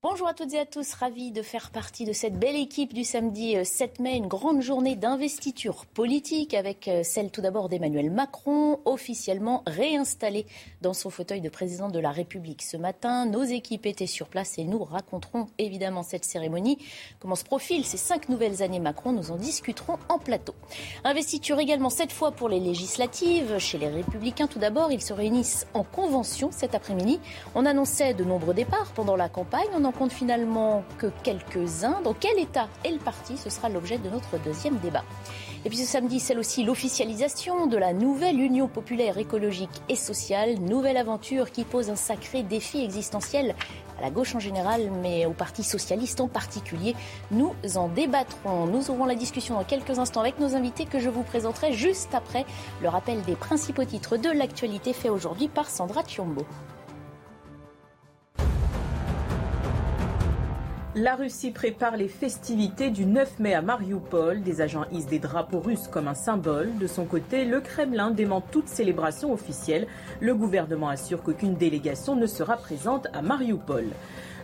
Bonjour à toutes et à tous, ravi de faire partie de cette belle équipe du samedi 7 mai, une grande journée d'investiture politique avec euh, celle tout d'abord d'Emmanuel Macron, officiellement réinstallé dans son fauteuil de président de la République ce matin. Nos équipes étaient sur place et nous raconterons évidemment cette cérémonie. Comment se profilent ces cinq nouvelles années Macron Nous en discuterons en plateau. Investiture également cette fois pour les législatives. Chez les Républicains tout d'abord, ils se réunissent en convention cet après-midi. On annonçait de nombreux départs pendant la campagne. Compte finalement que quelques-uns. Dans quel état est le parti Ce sera l'objet de notre deuxième débat. Et puis ce samedi, c'est aussi l'officialisation de la nouvelle Union populaire écologique et sociale, nouvelle aventure qui pose un sacré défi existentiel à la gauche en général, mais au Parti socialiste en particulier. Nous en débattrons. Nous aurons la discussion dans quelques instants avec nos invités que je vous présenterai juste après le rappel des principaux titres de l'actualité fait aujourd'hui par Sandra Chiombo. La Russie prépare les festivités du 9 mai à Mariupol. Des agents hissent des drapeaux russes comme un symbole. De son côté, le Kremlin dément toute célébration officielle. Le gouvernement assure qu'aucune délégation ne sera présente à Mariupol.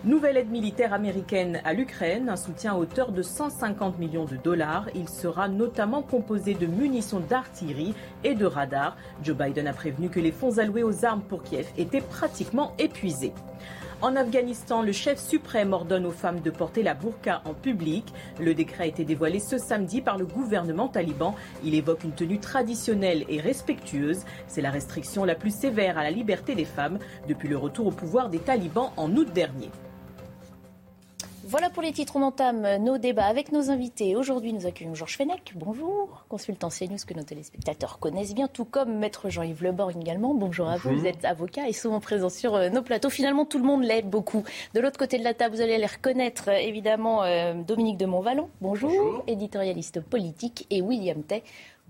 Nouvelle aide militaire américaine à l'Ukraine, un soutien à hauteur de 150 millions de dollars. Il sera notamment composé de munitions d'artillerie et de radars. Joe Biden a prévenu que les fonds alloués aux armes pour Kiev étaient pratiquement épuisés. En Afghanistan, le chef suprême ordonne aux femmes de porter la burqa en public. Le décret a été dévoilé ce samedi par le gouvernement taliban. Il évoque une tenue traditionnelle et respectueuse. C'est la restriction la plus sévère à la liberté des femmes depuis le retour au pouvoir des talibans en août dernier. Voilà pour les titres. On entame nos débats avec nos invités. Aujourd'hui, nous accueillons Georges Fenech. Bonjour. Consultant CNews que nos téléspectateurs connaissent bien, tout comme Maître Jean-Yves Leborgne également. Bonjour à vous. Vous êtes avocat et souvent présent sur euh, nos plateaux. Finalement, tout le monde l'aide beaucoup. De l'autre côté de la table, vous allez les reconnaître, euh, évidemment, euh, Dominique de Montvalon. Bonjour. Bonjour. Éditorialiste politique. Et William Tay.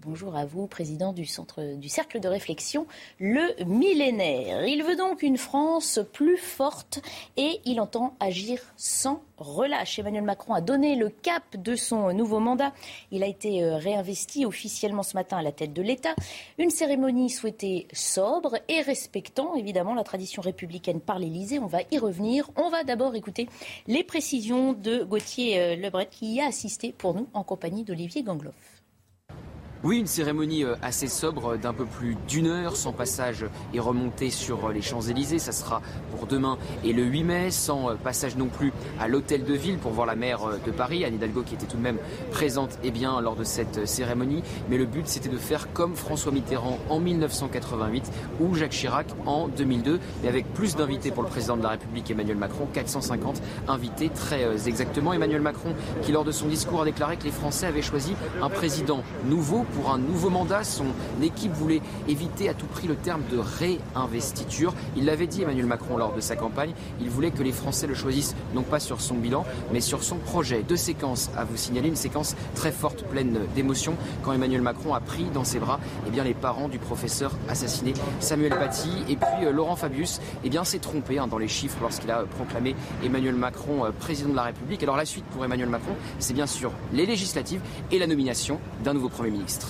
Bonjour à vous, président du, centre, du Cercle de réflexion Le Millénaire. Il veut donc une France plus forte et il entend agir sans relâche. Emmanuel Macron a donné le cap de son nouveau mandat. Il a été réinvesti officiellement ce matin à la tête de l'État. Une cérémonie souhaitée sobre et respectant évidemment la tradition républicaine par l'Élysée. On va y revenir. On va d'abord écouter les précisions de Gauthier Lebret qui y a assisté pour nous en compagnie d'Olivier Gangloff. Oui, une cérémonie assez sobre d'un peu plus d'une heure, sans passage et remontée sur les Champs-Élysées. Ça sera pour demain et le 8 mai, sans passage non plus à l'hôtel de ville pour voir la maire de Paris, Anne Hidalgo, qui était tout de même présente et bien lors de cette cérémonie. Mais le but, c'était de faire comme François Mitterrand en 1988 ou Jacques Chirac en 2002, mais avec plus d'invités pour le président de la République, Emmanuel Macron, 450 invités très exactement. Emmanuel Macron, qui lors de son discours a déclaré que les Français avaient choisi un président nouveau pour un nouveau mandat. Son équipe voulait éviter à tout prix le terme de réinvestiture. Il l'avait dit Emmanuel Macron lors de sa campagne. Il voulait que les Français le choisissent non pas sur son bilan, mais sur son projet. Deux séquences à vous signaler, une séquence très forte, pleine d'émotion, quand Emmanuel Macron a pris dans ses bras eh bien, les parents du professeur assassiné Samuel Paty. Et puis euh, Laurent Fabius eh bien, s'est trompé hein, dans les chiffres lorsqu'il a proclamé Emmanuel Macron euh, président de la République. Alors la suite pour Emmanuel Macron, c'est bien sûr les législatives et la nomination d'un nouveau Premier ministre.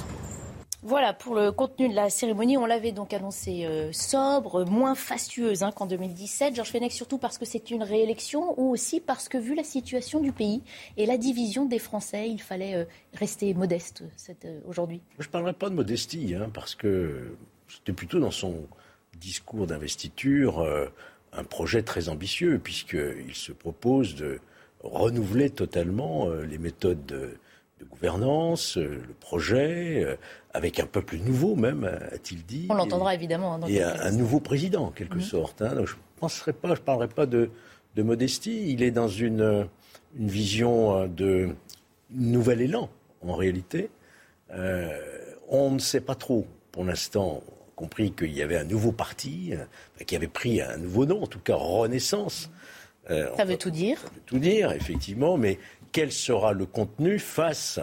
Voilà pour le contenu de la cérémonie. On l'avait donc annoncé euh, sobre, moins fastueuse hein, qu'en 2017. Georges Fenech, surtout parce que c'est une réélection ou aussi parce que, vu la situation du pays et la division des Français, il fallait euh, rester modeste euh, aujourd'hui. Je ne parlerai pas de modestie, hein, parce que c'était plutôt dans son discours d'investiture un projet très ambitieux, puisqu'il se propose de renouveler totalement les méthodes de de gouvernance, le projet, avec un peuple nouveau même, a-t-il dit. On l'entendra évidemment. Dans et un, un, nouveau président, en quelque mmh. sorte. Hein. Donc je ne penserai pas, je parlerai pas de, de, modestie. Il est dans une, une vision de nouvel élan, en réalité. Euh, on ne sait pas trop, pour l'instant, compris qu'il y avait un nouveau parti qui avait pris un nouveau nom, en tout cas Renaissance. ça veut tout dire. Ça veut tout dire, effectivement, mais quel sera le contenu face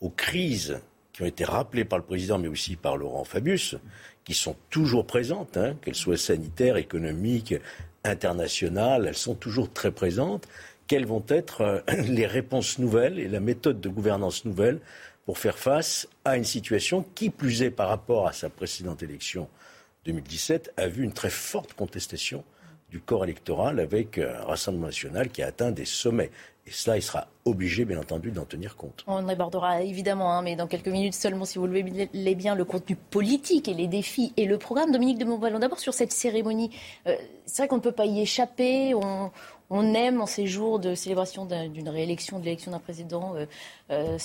aux crises qui ont été rappelées par le président, mais aussi par Laurent Fabius, qui sont toujours présentes, hein, qu'elles soient sanitaires, économiques, internationales, elles sont toujours très présentes. Quelles vont être euh, les réponses nouvelles et la méthode de gouvernance nouvelle pour faire face à une situation qui, plus est par rapport à sa précédente élection 2017, a vu une très forte contestation du corps électoral avec un Rassemblement national qui a atteint des sommets. Et cela, il sera obligé, bien entendu, d'en tenir compte. On abordera évidemment, hein, mais dans quelques minutes seulement, si vous le voulez bien, le contenu politique et les défis et le programme. Dominique de Montballon, d'abord sur cette cérémonie, euh, c'est vrai qu'on ne peut pas y échapper. On, aime en ces jours de célébration d'une réélection, de l'élection d'un président, euh, euh,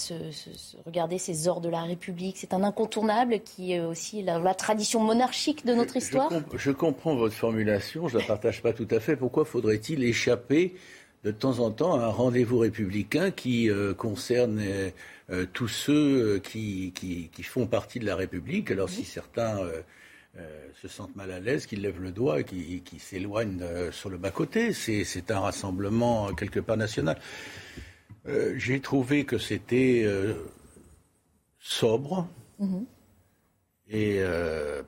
regarder ces ors de la République. C'est un incontournable qui est aussi la, tradition monarchique de notre histoire. Je, je, comprends votre formulation, je ne la partage pas tout à fait. Pourquoi faudrait-il échapper de temps en temps un rendez-vous républicain qui euh, concerne euh, euh, tous ceux qui, qui, font partie de la République. Alors si certains se sentent mal à l'aise, qu'ils lèvent le doigt et qui, s'éloignent sur le bas-côté, c'est un rassemblement quelque part national. J'ai trouvé que c'était sobre. Mm-hmm. Et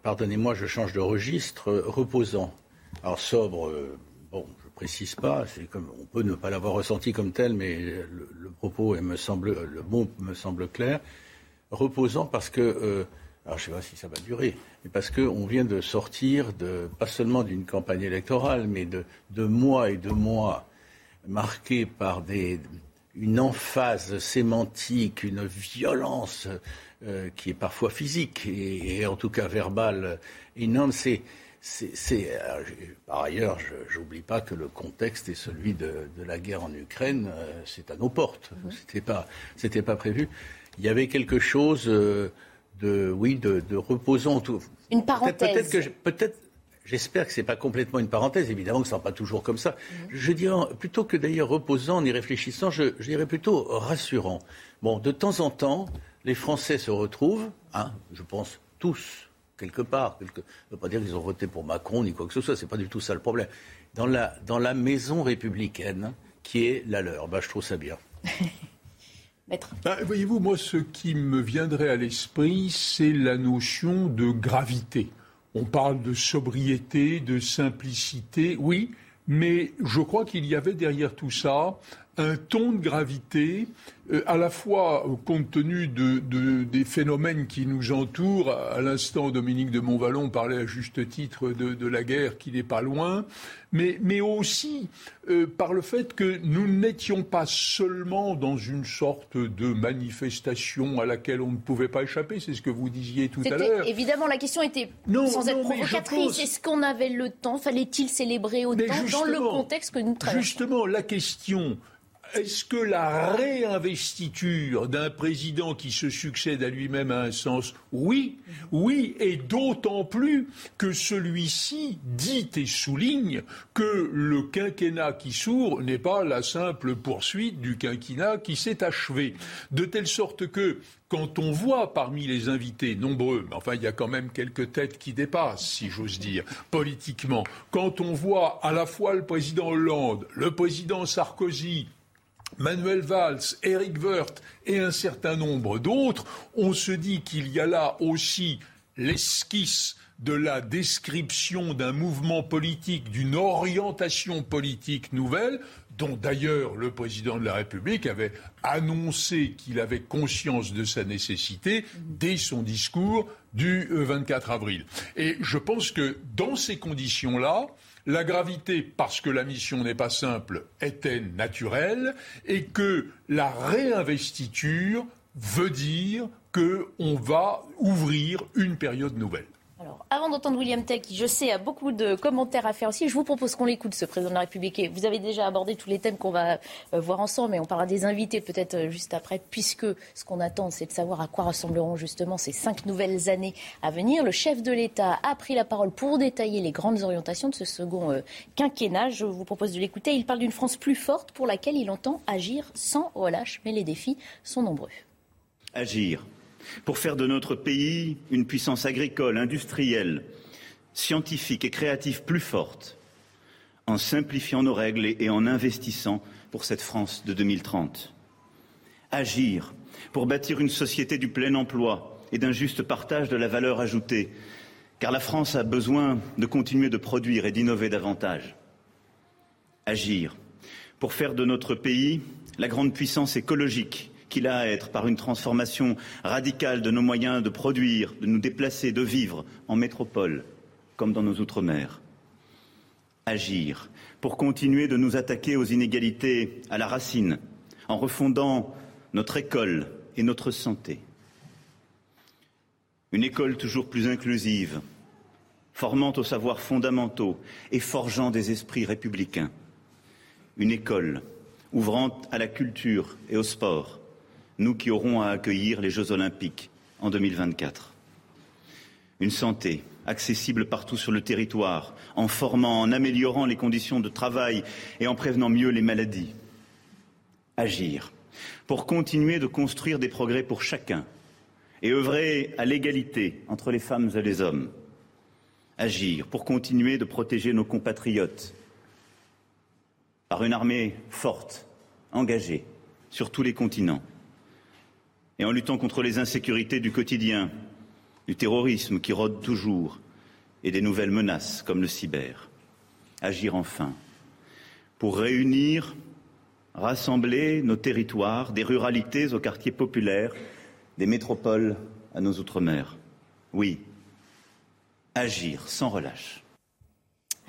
pardonnez-moi, je change de registre, reposant. Alors sobre, bon, précise pas. C'est comme on peut ne pas l'avoir ressenti comme tel, mais le, propos me semble le bon me semble clair, reposant parce que euh, alors je ne sais pas si ça va durer, mais parce qu'on vient de sortir de pas seulement d'une campagne électorale, mais de, mois et de mois marqués par une emphase sémantique, une violence euh, qui est parfois physique et, et, en tout cas verbale énorme. C'est c'est, euh, par ailleurs, je n'oublie pas que le contexte est celui de, la guerre en Ukraine. Euh, c'est à nos portes. Ce C'était pas, c'était pas prévu. Il y avait quelque chose euh, de, oui, de, reposant. Une parenthèse. Peut-être, que, peut-être, j'espère que c'est pas complètement une parenthèse. Évidemment que ce sera pas toujours comme ça. Je dirais plutôt que d'ailleurs reposant en y réfléchissant, je, dirais plutôt rassurant. Bon, de temps en temps, les Français se retrouvent, hein, je pense tous quelque part. Ça ne veut pas dire qu'ils ont voté pour Macron ni quoi que ce soit. C'est pas du tout ça le problème. Dans la, dans la maison républicaine qui est la leur, bah, je trouve ça bien. Bah, voyez-vous, moi, ce qui me viendrait à l'esprit, c'est la notion de gravité. On parle de sobriété, de simplicité, oui, mais je crois qu'il y avait derrière tout ça un ton de gravité euh, à la fois compte tenu de, des phénomènes qui nous entourent. À l'instant, Dominique de Montvalon parlait à juste titre de, la guerre qui n'est pas loin, mais, mais aussi euh, par le fait que nous n'étions pas seulement dans une sorte de manifestation à laquelle on ne pouvait pas échapper. C'est ce que vous disiez tout à l'heure. Évidemment, la question était sans être provocatrice. Est-ce qu'on avait le temps? Fallait-il célébrer autant dans le contexte que nous traversons? Justement, la question est-ce que la réinvestiture d'un président qui se succède à lui-même a un sens Oui, oui, et d'autant plus que celui-ci dit et souligne que le quinquennat qui s'ouvre n'est pas la simple poursuite du quinquennat qui s'est achevé. De telle sorte que quand on voit parmi les invités nombreux, mais enfin il y a quand même quelques têtes qui dépassent, si j'ose dire, politiquement, quand on voit à la fois le président Hollande, le président Sarkozy, Manuel Valls, Eric Wirth et un certain nombre d'autres, on se dit qu'il y a là aussi l'esquisse de la description d'un mouvement politique, d'une orientation politique nouvelle, dont d'ailleurs le président de la République avait annoncé qu'il avait conscience de sa nécessité dès son discours du 24 avril. Et je pense que dans ces conditions-là, la gravité, parce que la mission n'est pas simple, était naturelle et que la réinvestiture veut dire qu'on va ouvrir une période nouvelle. Alors, avant d'entendre William Tech, qui je sais a beaucoup de commentaires à faire aussi, je vous propose qu'on l'écoute, ce président de la République. vous avez déjà abordé tous les thèmes qu'on va euh, voir ensemble, mais on parlera des invités peut-être euh, juste après, puisque ce qu'on attend, c'est de savoir à quoi ressembleront justement ces cinq nouvelles années à venir. Le chef de l'État a pris la parole pour détailler les grandes orientations de ce second euh, quinquennat. Je vous propose de l'écouter. Il parle d'une France plus forte pour laquelle il entend agir sans relâche, mais les défis sont nombreux. Agir pour faire de notre pays une puissance agricole, industrielle, scientifique et créative plus forte, en simplifiant nos règles et en investissant pour cette France de 2030. Agir pour bâtir une société du plein emploi et d'un juste partage de la valeur ajoutée, car la France a besoin de continuer de produire et d'innover davantage. Agir pour faire de notre pays la grande puissance écologique qu'il a à être par une transformation radicale de nos moyens de produire, de nous déplacer, de vivre en métropole comme dans nos outre-mer. Agir pour continuer de nous attaquer aux inégalités à la racine en refondant notre école et notre santé. Une école toujours plus inclusive, formant aux savoirs fondamentaux et forgeant des esprits républicains. Une école ouvrant à la culture et au sport, nous qui aurons à accueillir les Jeux olympiques en 2024. Une santé accessible partout sur le territoire, en formant, en améliorant les conditions de travail et en prévenant mieux les maladies. Agir pour continuer de construire des progrès pour chacun et œuvrer à l'égalité entre les femmes et les hommes. Agir pour continuer de protéger nos compatriotes par une armée forte, engagée sur tous les continents et en luttant contre les insécurités du quotidien, du terrorisme qui rôde toujours et des nouvelles menaces comme le cyber. Agir enfin pour réunir rassembler nos territoires, des ruralités aux quartiers populaires, des métropoles à nos outre-mer. Oui, agir sans relâche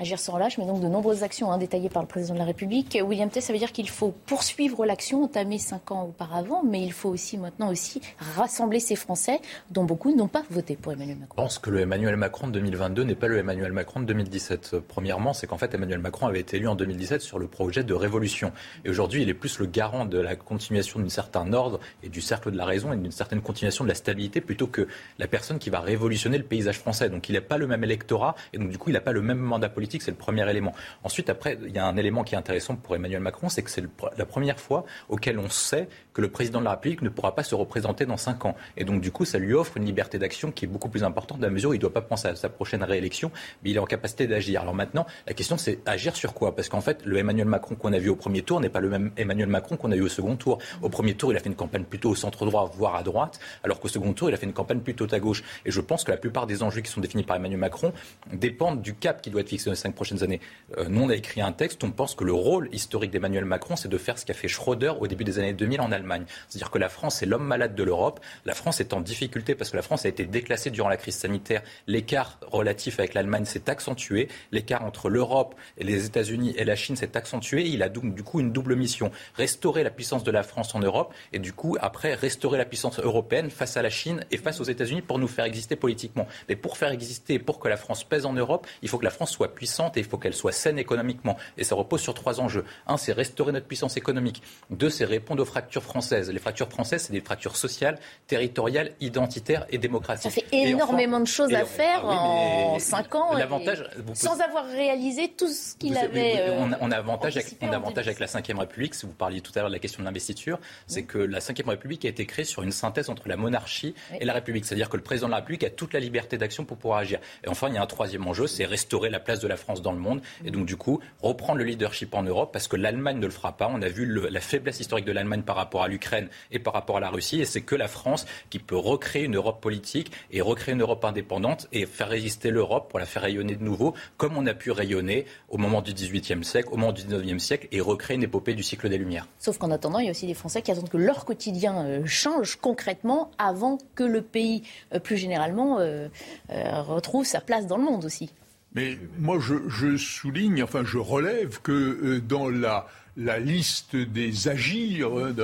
agir sans relâche, mais donc de nombreuses actions hein, détaillées par le président de la République. William Tess, ça veut dire qu'il faut poursuivre l'action entamée cinq ans auparavant, mais il faut aussi maintenant aussi rassembler ces Français dont beaucoup n'ont pas voté pour Emmanuel Macron. Je pense que le Emmanuel Macron de 2022 n'est pas le Emmanuel Macron de 2017. Premièrement, c'est qu'en fait Emmanuel Macron avait été élu en 2017 sur le projet de révolution. Et aujourd'hui, il est plus le garant de la continuation d'un certain ordre et du cercle de la raison et d'une certaine continuation de la stabilité plutôt que la personne qui va révolutionner le paysage français. Donc il n'a pas le même électorat et donc du coup il n'a pas le même mandat politique c'est le premier élément. Ensuite, après, il y a un élément qui est intéressant pour Emmanuel Macron, c'est que c'est la première fois auquel on sait que le président de la République ne pourra pas se représenter dans cinq ans. Et donc, du coup, ça lui offre une liberté d'action qui est beaucoup plus importante, dans la mesure où il ne doit pas penser à sa prochaine réélection, mais il est en capacité d'agir. Alors maintenant, la question, c'est agir sur quoi? Parce qu'en fait, le Emmanuel Macron qu'on a vu au premier tour n'est pas le même Emmanuel Macron qu'on a eu au second tour. Au premier tour, il a fait une campagne plutôt au centre droit, voire à droite, alors qu'au second tour, il a fait une campagne plutôt à gauche. Et je pense que la plupart des enjeux qui sont définis par Emmanuel Macron dépendent du cap qui doit être fixé dans les cinq prochaines années. Euh, nous, on a écrit un texte, on pense que le rôle historique d'Emmanuel Macron, c'est de faire ce qu'a fait Schröder au début des années 2000 en Allemagne. C'est-à-dire que la France est l'homme malade de l'Europe. La France est en difficulté parce que la France a été déclassée durant la crise sanitaire. L'écart relatif avec l'Allemagne s'est accentué. L'écart entre l'Europe et les États-Unis et la Chine s'est accentué. Il a donc du coup une double mission restaurer la puissance de la France en Europe et du coup après restaurer la puissance européenne face à la Chine et face aux États-Unis pour nous faire exister politiquement. Mais pour faire exister, pour que la France pèse en Europe, il faut que la France soit puissante et il faut qu'elle soit saine économiquement. Et ça repose sur trois enjeux. Un, c'est restaurer notre puissance économique. Deux, c'est répondre aux fractures françaises. Les fractures françaises, c'est des fractures sociales, territoriales, identitaires et démocratiques. Ça fait énormément de choses à faire ah en cinq ans. L'avantage, sans avoir réalisé tout ce qu'il avait. Euh, on, a avantage, avec, on a avantage avec la Ve République. Si vous parliez tout à l'heure de la question de l'investiture, c'est que la Ve République a été créée sur une synthèse entre la monarchie et la République. C'est-à-dire que le président de la République a toute la liberté d'action pour pouvoir agir. Et enfin, il y a un troisième enjeu, c'est restaurer la place de la France dans le monde. Et donc, du coup, reprendre le leadership en Europe parce que l'Allemagne ne le fera pas. On a vu la faiblesse historique de l'Allemagne par rapport à l'Ukraine et par rapport à la Russie. Et c'est que la France qui peut recréer une Europe politique et recréer une Europe indépendante et faire résister l'Europe pour la faire rayonner de nouveau, comme on a pu rayonner au moment du XVIIIe siècle, au moment du XIXe siècle, et recréer une épopée du cycle des Lumières. Sauf qu'en attendant, il y a aussi des Français qui attendent que leur quotidien euh, change concrètement avant que le pays, euh, plus généralement, euh, retrouve sa place dans le monde aussi. Mais moi, je, souligne, enfin, je relève que euh, dans la, liste des agirs, hein,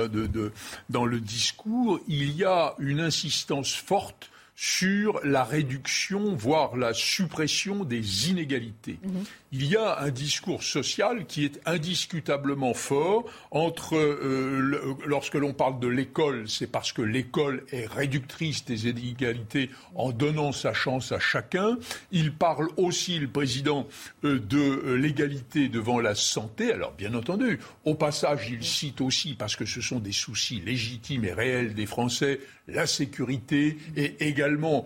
dans le discours, il y a une insistance forte sur la réduction, voire la suppression des inégalités. Mhm. Il y a un discours social qui est indiscutablement fort entre, euh, lorsque l'on parle de l'école, c'est parce que l'école est réductrice des inégalités en donnant sa chance à chacun. Il parle aussi, le président, euh, de euh, l'égalité devant la santé. Alors, bien entendu, au passage, il cite aussi, parce que ce sont des soucis légitimes et réels des Français, la sécurité et également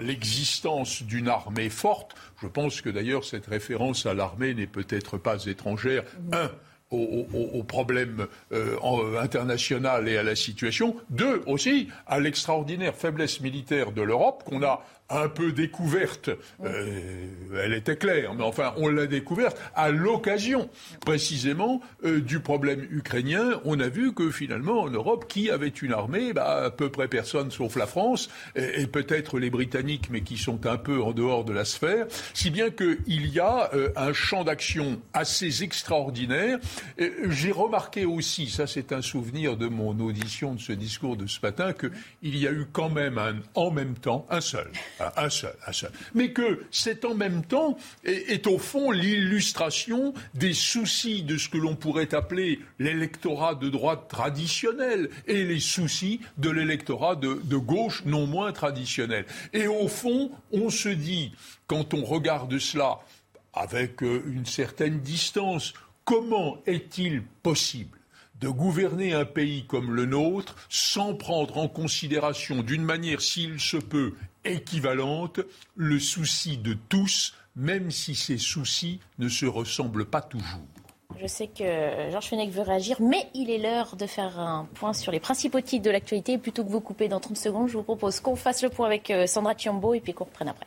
l'existence d'une armée forte. Je pense que d'ailleurs cette référence à l'armée n'est peut-être pas étrangère. Un, au, problème euh, international et à la situation. Deux, aussi, à l'extraordinaire faiblesse militaire de l'Europe qu'on a un peu découverte, euh, elle était claire, mais enfin on l'a découverte à l'occasion. Précisément euh, du problème ukrainien. On a vu que finalement en Europe, qui avait une armée? Bah, À peu près personne sauf la France et, peut-être les Britanniques, mais qui sont un peu en dehors de la sphère, si bien qu'il y a euh, un champ d'action assez extraordinaire. J'ai remarqué aussi, ça c'est un souvenir de mon audition de ce discours de ce matin, qu'il y a eu quand même un en même temps, un seul, un seul, un seul. Mais que c'est en même temps, est, au fond l'illustration des soucis de ce que l'on pourrait appeler l'électorat de droite traditionnel et les soucis de l'électorat de, gauche non moins traditionnel. Et au fond, on se dit, quand on regarde cela avec euh, une certaine distance, comment est-il possible de gouverner un pays comme le nôtre sans prendre en considération d'une manière, s'il se peut, équivalente, le souci de tous, même si ces soucis ne se ressemblent pas toujours. Je sais que Georges Fenech veut réagir, mais il est l'heure de faire un point sur les principaux titres de l'actualité. Plutôt que vous couper dans 30 secondes, je vous propose qu'on fasse le point avec euh, Sandra Chiambo et puis qu'on reprenne après.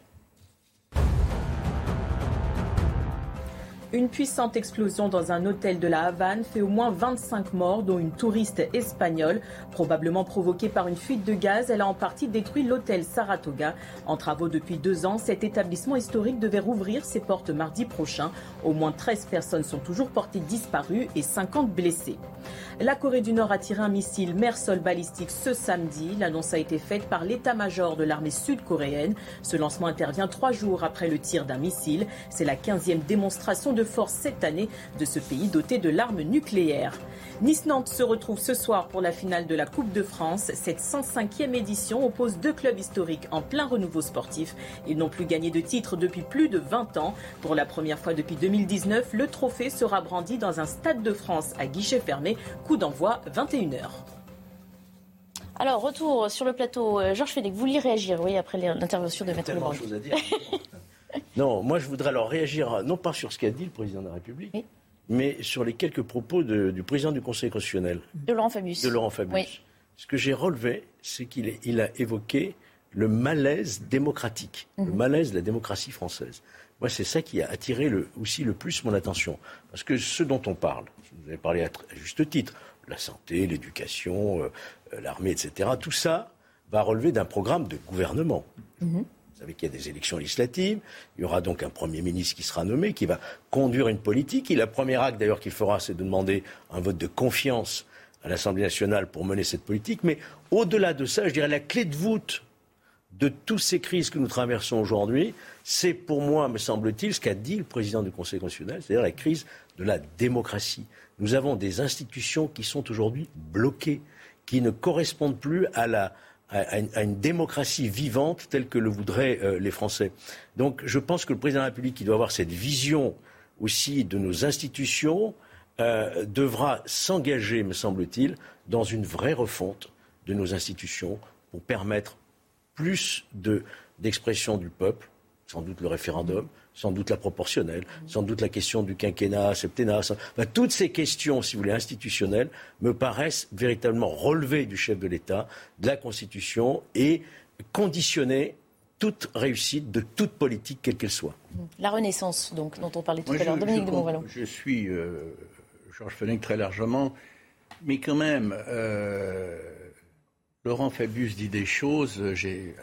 Une puissante explosion dans un hôtel de la Havane fait au moins 25 morts, dont une touriste espagnole. Probablement provoquée par une fuite de gaz, elle a en partie détruit l'hôtel Saratoga. En travaux depuis deux ans, cet établissement historique devait rouvrir ses portes mardi prochain. Au moins 13 personnes sont toujours portées disparues et 50 blessées. La Corée du Nord a tiré un missile mer-sol balistique ce samedi. L'annonce a été faite par l'état-major de l'armée sud-coréenne. Ce lancement intervient trois jours après le tir d'un missile. C'est la 15e démonstration de force cette année de ce pays doté de l'arme nucléaire. Nice-Nantes se retrouve ce soir pour la finale de la Coupe de France. Cette 105e édition oppose deux clubs historiques en plein renouveau sportif. Ils n'ont plus gagné de titre depuis plus de 20 ans. Pour la première fois depuis 2019, le trophée sera brandi dans un stade de France à guichet fermé. Coup d'envoi 21h. Alors, retour sur le plateau. Euh, Georges Fenech, vous vouliez réagir, oui, après l'intervention de Maître Tellement chose à dire. non, moi je voudrais alors réagir, non pas sur ce qu'a dit le président de la République, mais sur les quelques propos du président du Conseil constitutionnel. De Laurent Fabius. De Laurent Fabius. Ce que j'ai relevé, c'est qu'il a évoqué le malaise démocratique, le mhm. malaise de la démocratie française. Moi, c'est ça qui a attiré aussi le plus mon attention. Parce que ce dont on parle, vous avez parlé à, juste titre, la santé, l'éducation, euh, l'armée, etc., tout ça va relever d'un programme de gouvernement. Mhm savez qu'il y a des élections législatives. Il y aura donc un Premier ministre qui sera nommé, qui va conduire une politique. Et la première acte d'ailleurs qu'il fera, c'est de demander un vote de confiance à l'Assemblée nationale pour mener cette politique. Mais au-delà de ça, je dirais la clé de voûte de toutes ces crises que nous traversons aujourd'hui, c'est pour moi, me semble-t-il, ce qu'a dit le président du Conseil constitutionnel, c'est-à-dire la crise de la démocratie. Nous avons des institutions qui sont aujourd'hui bloquées, qui ne correspondent plus à une, démocratie vivante telle que le voudraient euh, les Français. Donc je pense que le président de la République, qui doit avoir cette vision aussi de nos institutions, euh, devra s'engager, me semble-t-il, dans une vraie refonte de nos institutions pour permettre plus d'expression du peuple, sans doute le référendum, sans doute la proportionnelle, sans doute la question du quinquennat, septennat. toutes ces questions, si vous voulez, institutionnelles, me paraissent véritablement relevées du chef de l'État, de la Constitution et conditionner toute réussite de toute politique, quelle qu'elle soit. La Renaissance, donc, dont on parlait tout à l'heure. Dominique de Montvalon. Je suis euh, Georges Fenech très largement, mais quand même, euh, Laurent Fabius dit des choses. J'ai,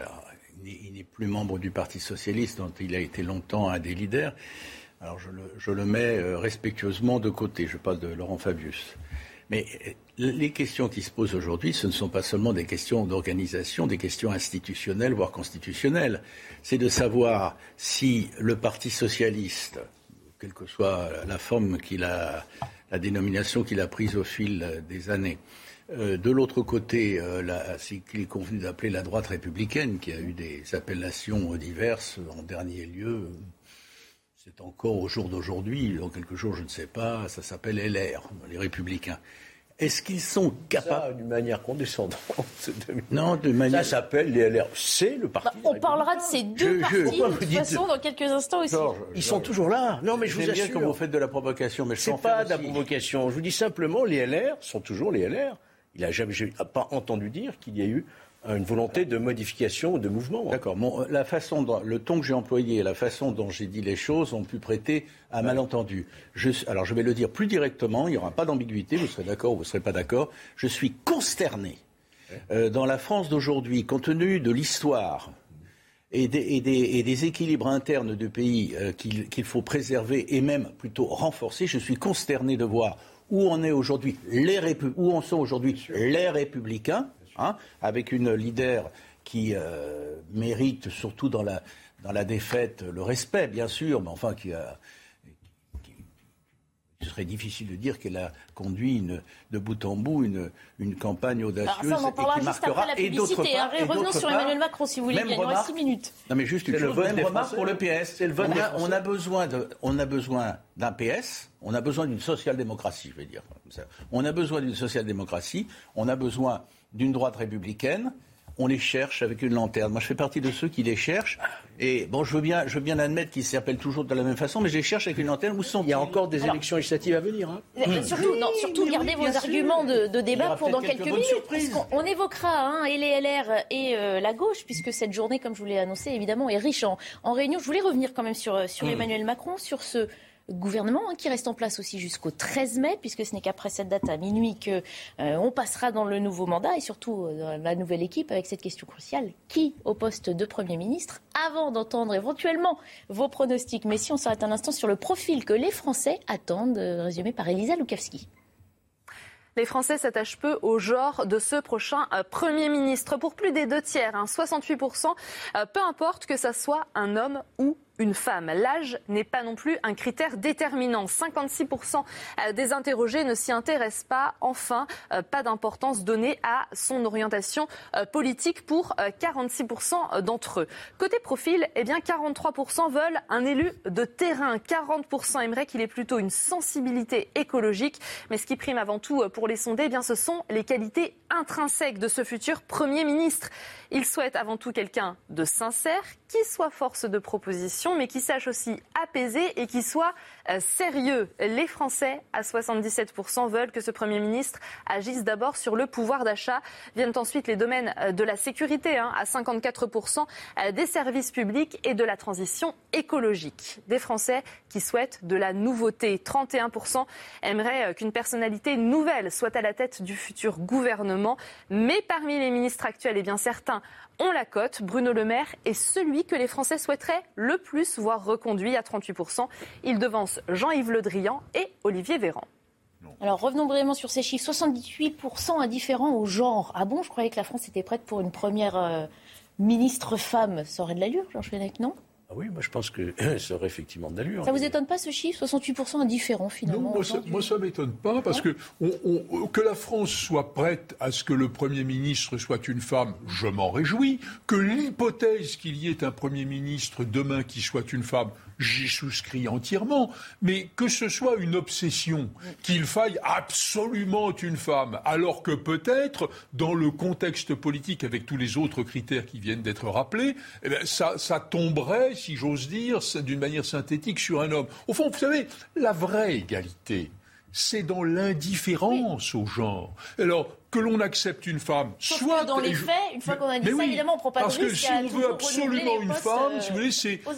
il n'est plus membre du Parti socialiste, dont il a été longtemps un des leaders. Alors je le, mets euh, respectueusement de côté. Je parle de Laurent Fabius. Mais euh, les questions qui se posent aujourd'hui, ce ne sont pas seulement des questions d'organisation, des questions institutionnelles, voire constitutionnelles. C'est de savoir si le Parti socialiste, quelle que soit la forme qu'il a, la dénomination qu'il a prise au fil des années, euh, de l'autre côté, euh, ce qu'il est convenu d'appeler la droite républicaine, qui a eu des appellations diverses en dernier lieu. C'est encore au jour d'aujourd'hui, dans quelques jours, je ne sais pas, ça s'appelle LR, les républicains. Est-ce qu'ils sont capables. d'une manière condescendante. non, de manière. Ça s'appelle les LR. C'est le parti. Bah, on parlera de ces deux partis de toute façon dans quelques instants aussi. ils sont toujours là. Non, mais je vous assure. bien quand vous faites de la provocation, mais je C'est pas de la provocation. Je vous dis simplement, les LR sont toujours les LR. Il n'a jamais, pas entendu dire qu'il y a eu une volonté de modification ou de mouvement. D'accord. la façon dont, le ton que j'ai employé et la façon dont j'ai dit les choses ont pu prêter à malentendu. alors je vais le dire plus directement, il n'y aura pas d'ambiguïté, vous serez d'accord ou vous ne serez pas d'accord. Je suis consterné euh, dans la France d'aujourd'hui, compte tenu de l'histoire et des, équilibres internes du pays euh, qu'il faut préserver et même plutôt renforcer, je suis consterné de voir où on est aujourd'hui, où en sont aujourd'hui les républicains, hein, avec une leader qui euh, mérite surtout dans la, dans la défaite le respect, bien sûr, mais enfin qui a, ce serait difficile de dire qu'elle a conduit une, de bout en bout une, une campagne audacieuse Alors ça, on en parlera et qui juste après la publicité. Hein. Revenons sur Emmanuel Macron, si vous voulez. Il y a 6 minutes. Non, mais juste une chose, même remarque pour le PS. Le on, a, on, a, besoin de, on a besoin d'un PS, on a besoin d'une social-démocratie, je vais dire. On a besoin d'une social-démocratie, on a besoin d'une droite républicaine, on les cherche avec une lanterne. Moi, je fais partie de ceux qui les cherchent. Et bon, je veux bien, je veux bien admettre qu'ils s'appellent toujours de la même façon, mais je les cherche avec une lanterne. Où sont Il y a encore des élections législatives à venir. Hein. Surtout, non, surtout gardez vos arguments de, débat pour dans quelques, minutes. on, évoquera hein, et les LR et euh, la gauche, puisque cette journée, comme je vous l'ai annoncé, évidemment, est riche en, en réunions. Je voulais revenir quand même sur, sur hmm. Emmanuel Macron, sur ce gouvernement hein, qui reste en place aussi jusqu'au 13 mai, puisque ce n'est qu'après cette date à minuit que euh, on passera dans le nouveau mandat et surtout euh, la nouvelle équipe avec cette question cruciale qui au poste de Premier ministre Avant d'entendre éventuellement vos pronostics, mais si on s'arrête un instant sur le profil que les Français attendent, euh, résumé par Elisa Lukavski. Les Français s'attachent peu au genre de ce prochain Premier ministre. Pour plus des deux tiers, 68%, hein, peu importe que ça soit un homme ou une femme. L'âge n'est pas non plus un critère déterminant. 56% euh, des interrogés ne s'y intéressent pas. Enfin, euh, pas d'importance donnée à son orientation euh, politique pour 46% d'entre eux. Côté profil, eh bien 43% veulent un élu de terrain. 40% aimeraient qu'il ait plutôt une sensibilité écologique. Mais ce qui prime avant tout pour les sondés, eh bien ce sont les qualités intrinsèques de ce futur Premier ministre. Ils souhaitent avant tout quelqu'un de sincère, qui soit force de proposition, mais qui sache aussi apaiser et qui soit euh, sérieux. Les Français, à 77%, veulent que ce Premier ministre agisse d'abord sur le pouvoir d'achat. Viennent ensuite les domaines euh, de la sécurité, hein, à 54%, euh, des services publics et de la transition écologique. Des Français qui souhaitent de la nouveauté. 31% aimeraient qu'une personnalité nouvelle soit à la tête du futur gouvernement. Mais parmi les ministres actuels, et eh bien certains ont la cote. Bruno Le Maire est celui que les Français souhaiteraient le plus voir reconduit à 38%. Il devance Jean-Yves Le Drian et Olivier Véran. Alors revenons vraiment sur ces chiffres. 78% indifférents au genre. Ah bon, je croyais que la France était prête pour une première euh, ministre femme. Ça aurait de l'allure, Georges Fenech, non? Ah oui, moi je pense que ça aurait effectivement d'allure. Ça vous étonne pas ce chiffre? 68% indifférent finalement Non, moi ça, ne m'étonne pas parce que que la France soit prête à ce que le Premier ministre soit une femme, je m'en réjouis. Que l'hypothèse qu'il y ait un Premier ministre demain qui soit une femme, j'y souscris entièrement, mais que ce soit une obsession, qu'il faille absolument une femme, alors que peut-être, dans le contexte politique, avec tous les autres critères qui viennent d'être rappelés, eh bien, ça, ça tomberait, si j'ose dire, d'une manière synthétique sur un homme. Au fond, vous savez, la vraie égalité, c'est dans l'indifférence au genre. Alors, que l'on accepte une femme, soit dans les faits, une fois qu'on a dit ça, évidemment, on prend pas parce de risque. Parce que si on veut absolument une femme, si vous voulez,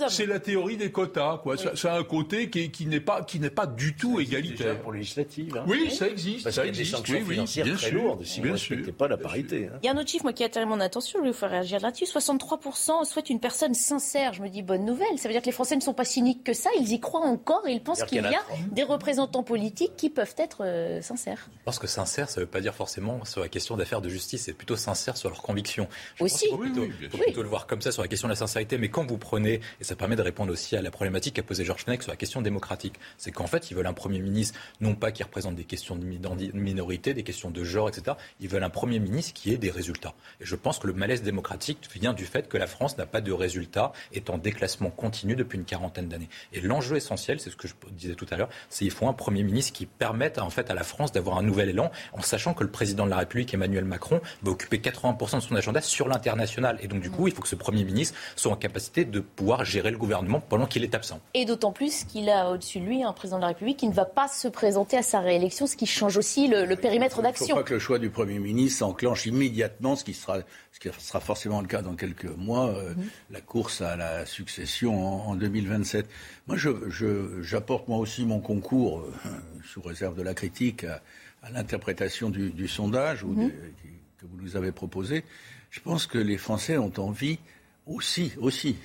c'est la théorie des quotas, quoi. Ça, a un côté qui, qui n'est pas qui n'est pas du tout égalitaire. pour législative. Hein. Oui, ça existe. Parce ça a existe. des sanctions oui, financières bien très sûr, lourdes si vous ne pas la parité. Hein. Il y a un autre chiffre moi, qui attire mon attention, je vais vous faire réagir là-dessus. 63% souhaitent une personne sincère. Je me dis bonne nouvelle. Ça veut dire que les Français ne sont pas cyniques que ça. Ils y croient encore et ils pensent qu'il y a des représentants politiques qui peuvent être euh, sincères. Parce que sincère, ça ne veut pas dire forcément sur la question d'affaires de justice, c'est plutôt sincère sur leurs convictions. aussi. Il faut, plutôt, plutôt, le voir comme ça sur la question de la sincérité. Mais quand vous prenez, et ça permet de répondre aussi à la problématique qu'a posée Georges Fenech sur la question démocratique, c'est qu'en fait, ils veulent un Premier ministre, non pas qui représente des questions de minorité, des questions de genre, etc. Ils veulent un Premier ministre qui ait des résultats. Et je pense que le malaise démocratique vient du fait que la France n'a pas de résultats, est en déclassement continu depuis une quarantaine d'années. Et l'enjeu essentiel, c'est ce que je disais tout à l'heure, c'est qu'il faut un Premier ministre qui permette en fait à la France d'avoir un nouvel élan, en sachant que le président de la République, Emmanuel Macron, va occuper 80% de son agenda sur l'international. Et donc, du coup, il faut que ce Premier ministre soit en capacité de pouvoir gérer le gouvernement pendant qu'il est absent. Et d'autant plus qu'il a au-dessus de lui un président de la République qui ne va pas se présenter à sa réélection, ce qui change aussi le, périmètre d'action. Il ne faut pas que le choix du Premier ministre enclenche immédiatement, ce qui sera, ce qui sera forcément le cas dans quelques mois, euh, mhm. la course à la succession en, 2027. Moi, j'apporte moi aussi mon concours, euh, sous réserve de la critique, à, l'interprétation du, sondage ou mhm. que vous nous avez proposé. Je pense que les Français ont envie aussi, aussi,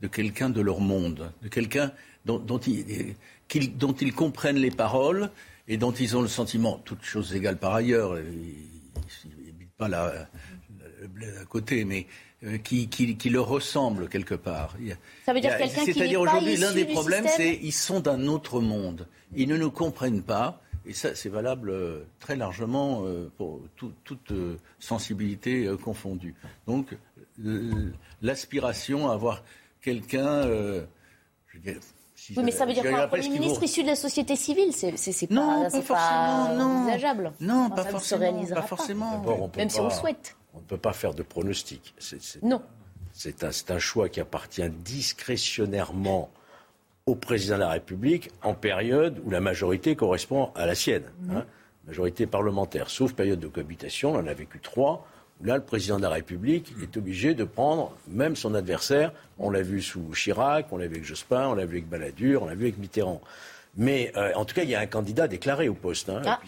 de quelqu'un de leur monde, de quelqu'un dont, dont, ils, dont, ils, comprennent les paroles et dont ils ont le sentiment, toutes choses égales par ailleurs, ils n'habitent pas là, à côté, mais euh, qui, qui, qui, leur ressemble quelque part. Ça veut dire quelqu'un qui C'est-à-dire aujourd'hui, l'un des problèmes, c'est qu'ils sont d'un autre monde. Ils ne nous comprennent pas. Et ça, c'est valable euh, très largement euh, pour toute sensibilité confondue. Donc, l'aspiration à avoir quelqu'un. oui, mais ça veut dire quoi Un Premier ministre issu de la société civile C'est pas, non, pas, pas non. envisageable. Non, pas, forcément, pas forcément. Même si on le souhaite. On ne peut pas faire de pronostic. non. C'est un, un, choix qui appartient discrétionnairement au président de la République en période où la majorité correspond à la sienne. Mhm. Hein, majorité parlementaire, sauf période de cohabitation, on en a vécu trois Là, le président de la République est obligé de prendre même son adversaire. On l'a vu sous Chirac, on l'a vu avec Jospin, on l'a vu avec Balladur, on l'a vu avec Mitterrand. Mais euh, en tout cas, il y a un candidat déclaré au poste. Hein, ah,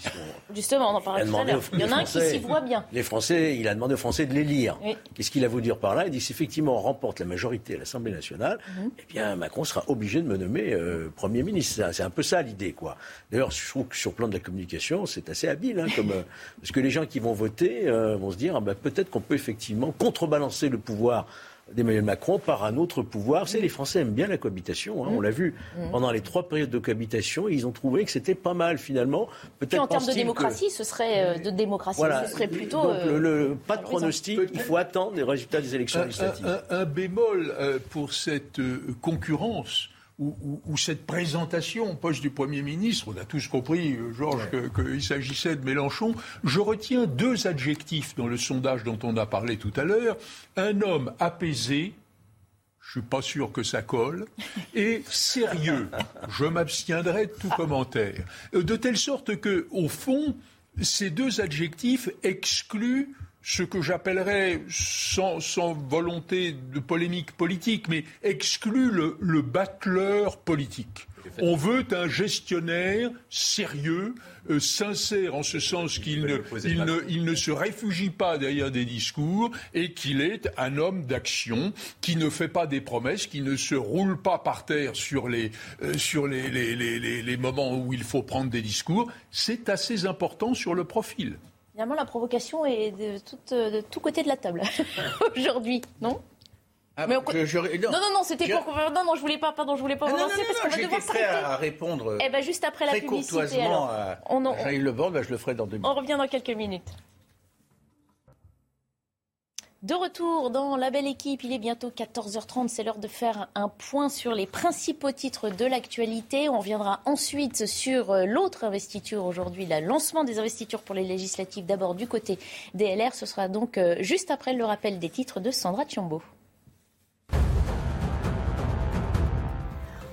justement, on en parlait tout à l'heure. Il y en a un qui s'y voit bien. Les Français, il a demandé aux Français de les lire. Qu'est-ce qu'il a voulu dire par là? Il dit effectivement on remporte la majorité à l'Assemblée nationale, mhm. eh bien Macron sera obligé de me nommer euh, Premier ministre. C'est un peu ça l'idée, quoi. D'ailleurs, je trouve que sur le plan de la communication, c'est assez habile, hein, comme, euh, parce que les gens qui vont voter vont se dire ah ben, peut-être qu'on peut effectivement contrebalancer le pouvoir d'Emmanuel Macron par un autre pouvoir. C'est les Français aiment bien la cohabitation. Hein. On l'a vu mm. pendant les trois périodes de cohabitation. Ils ont trouvé que c'était pas mal finalement. Peut-être en termes de démocratie, ce serait euh, de démocratie, ce serait plutôt. Donc, le, pas de pronostic. Il faut attendre les résultats des élections législatives. Un, bémol euh, pour cette ou, cette présentation au poste du Premier ministre, on a tous compris, euh, Georges, qu'il s'agissait de Mélenchon, je retiens deux adjectifs dans le sondage dont on a parlé tout à l'heure. Un homme apaisé, je suis pas sûr que ça colle, et sérieux. Je m'abstiendrai de tout commentaire. Euh, de telle sorte que, au fond, ces deux adjectifs excluent ce que j'appellerais, sans, volonté de polémique politique, mais exclut le, le battleur politique. On veut un gestionnaire sérieux, euh, sincère en ce sens qu'il ne, il ne, se réfugie pas derrière des discours et qu'il est un homme d'action qui ne fait pas des promesses, qui ne se roule pas par terre sur les, euh, sur les, les, les moments où il faut prendre des discours. C'est assez important sur le profil. Finalement, la provocation est de, de tout côté de la table aujourd'hui, non? Ah, non. non. non, c'était pour. Non, non, je voulais pas. Pardon, je voulais pas ah, parce qu'on va devoir prêt à répondre. Eh ben, juste après la publicité. Alors. À, on, on, Le Borne, ben, je le ferai dans deux minutes. On revient dans quelques minutes. De retour dans la belle équipe, il est bientôt 14h30, c'est l'heure de faire un point sur les principaux titres de l'actualité. On reviendra ensuite sur euh, l'autre investiture aujourd'hui, le lancement des investitures pour les législatives d'abord du côté des LR. Ce sera donc euh, juste après le rappel des titres de Sandra Thiambo.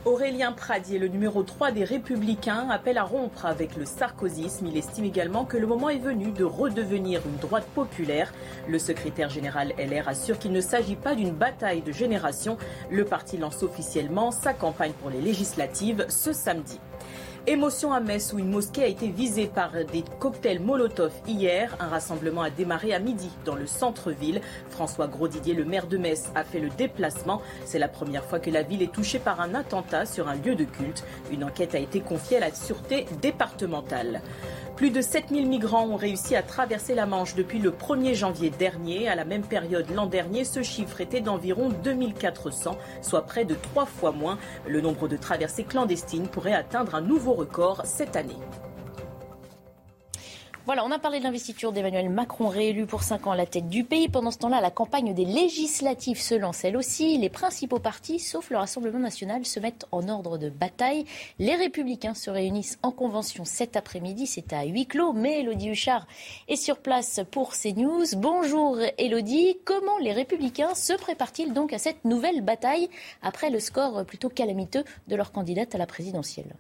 Aurélien Pradier, le numéro 3 des Républicains, appelle à rompre avec le sarkozysme. Il estime également que le moment est venu de redevenir une droite populaire. Le secrétaire général LR assure qu'il ne s'agit pas d'une bataille de génération. Le parti lance officiellement sa campagne pour les législatives ce samedi. Émotion à Metz où une mosquée a été visée par des cocktails Molotov hier. Un rassemblement a démarré à midi dans le centre-ville. François Grosdidier, le maire de Metz, a fait le déplacement. C'est la première fois que la ville est touchée par un attentat sur un lieu de culte. Une enquête a été confiée à la sûreté départementale. Plus de 7000 migrants ont réussi à traverser la Manche depuis le 1er janvier dernier. À la même période l'an dernier, ce chiffre était d'environ 2400, soit près de trois fois moins. Le nombre de traversées clandestines pourrait atteindre un nouveau record cette année. Voilà, on a parlé de l'investiture d'Emmanuel Macron réélu pour 5 ans à la tête du pays. Pendant ce temps-là, la campagne des législatives se lance elle aussi. Les principaux partis, sauf le Rassemblement national, se mettent en ordre de bataille. Les Républicains se réunissent en convention cet après-midi. C'est à huis clos, mais Elodie Huchard est sur place pour CNews. Bonjour Elodie. Comment les Républicains se préparent-ils donc à cette nouvelle bataille après le score plutôt calamiteux de leur candidate à la présidentielle?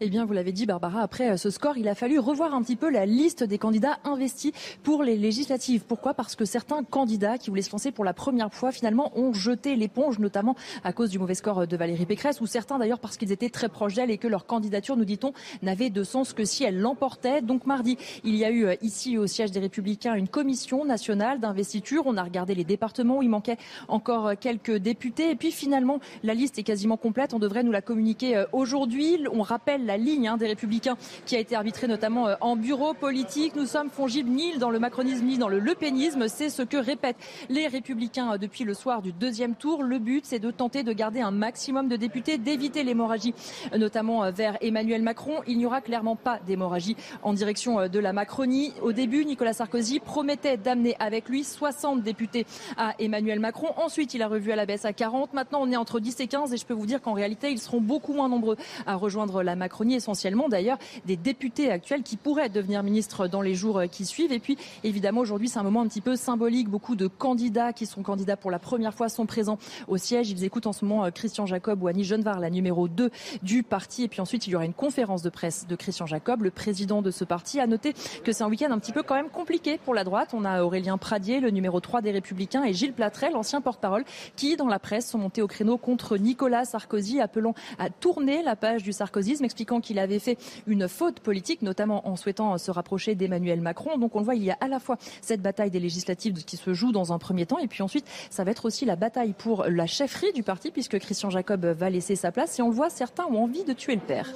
Eh bien, vous l'avez dit, Barbara, après euh, ce score, il a fallu revoir un petit peu la liste des candidats investis pour les législatives. Pourquoi? Parce que certains candidats qui voulaient se lancer pour la première fois, finalement, ont jeté l'éponge, notamment à cause du mauvais score de Valérie Pécresse, ou certains d'ailleurs parce qu'ils étaient très proches d'elle et que leur candidature, nous dit-on, n'avait de sens que si elle l'emportait. Donc mardi, il y a eu euh, ici au siège des Républicains une commission nationale d'investiture. On a regardé les départements où il manquait encore euh, quelques députés. Et puis finalement, la liste est quasiment complète. On devrait nous la communiquer aujourd'hui. On rappelle la ligne hein, des Républicains qui a été arbitrée notamment euh, en bureau politique. Nous sommes fongibles ni dans le macronisme ni dans le lepénisme. C'est ce que répètent les Républicains euh, depuis le soir du deuxième tour. Le but, c'est de tenter de garder un maximum de députés, d'éviter l'hémorragie, euh, notamment vers Emmanuel Macron. Il n'y aura clairement pas d'hémorragie en direction de la Macronie. Au début, Nicolas Sarkozy promettait d'amener avec lui 60 députés à Emmanuel Macron. Ensuite, il a revu à la baisse à 40. Maintenant, on est entre 10 et 15 et je peux vous dire qu'en réalité, ils seront beaucoup moins nombreux à rejoindre la Macronie essentiellement d'ailleurs des députés actuels qui pourraient devenir ministres dans les jours qui suivent. Et puis évidemment aujourd'hui c'est un moment un petit peu symbolique. Beaucoup de candidats qui sont candidats pour la première fois sont présents au siège. Ils écoutent en ce moment euh, Christian Jacob ou Annie Genevard, la numéro 2 du parti. Et puis ensuite il y aura une conférence de presse de Christian Jacob, le président de ce parti. À noter que c'est un week-end un petit peu quand même compliqué pour la droite. On a Aurélien Pradier, le numéro 3 des Républicains, et Gilles Platrel, l'ancien porte-parole, qui dans la presse sont montés au créneau contre Nicolas Sarkozy, appelant à tourner la page du sarkozysme, expliquant qu'il avait fait une faute politique, notamment en souhaitant se rapprocher d'Emmanuel Macron. Donc on le voit, il y a à la fois cette bataille des législatives qui se joue dans un premier temps, et puis ensuite, ça va être aussi la bataille pour la chefferie du parti, puisque Christian Jacob va laisser sa place. Et on le voit, certains ont envie de tuer le père.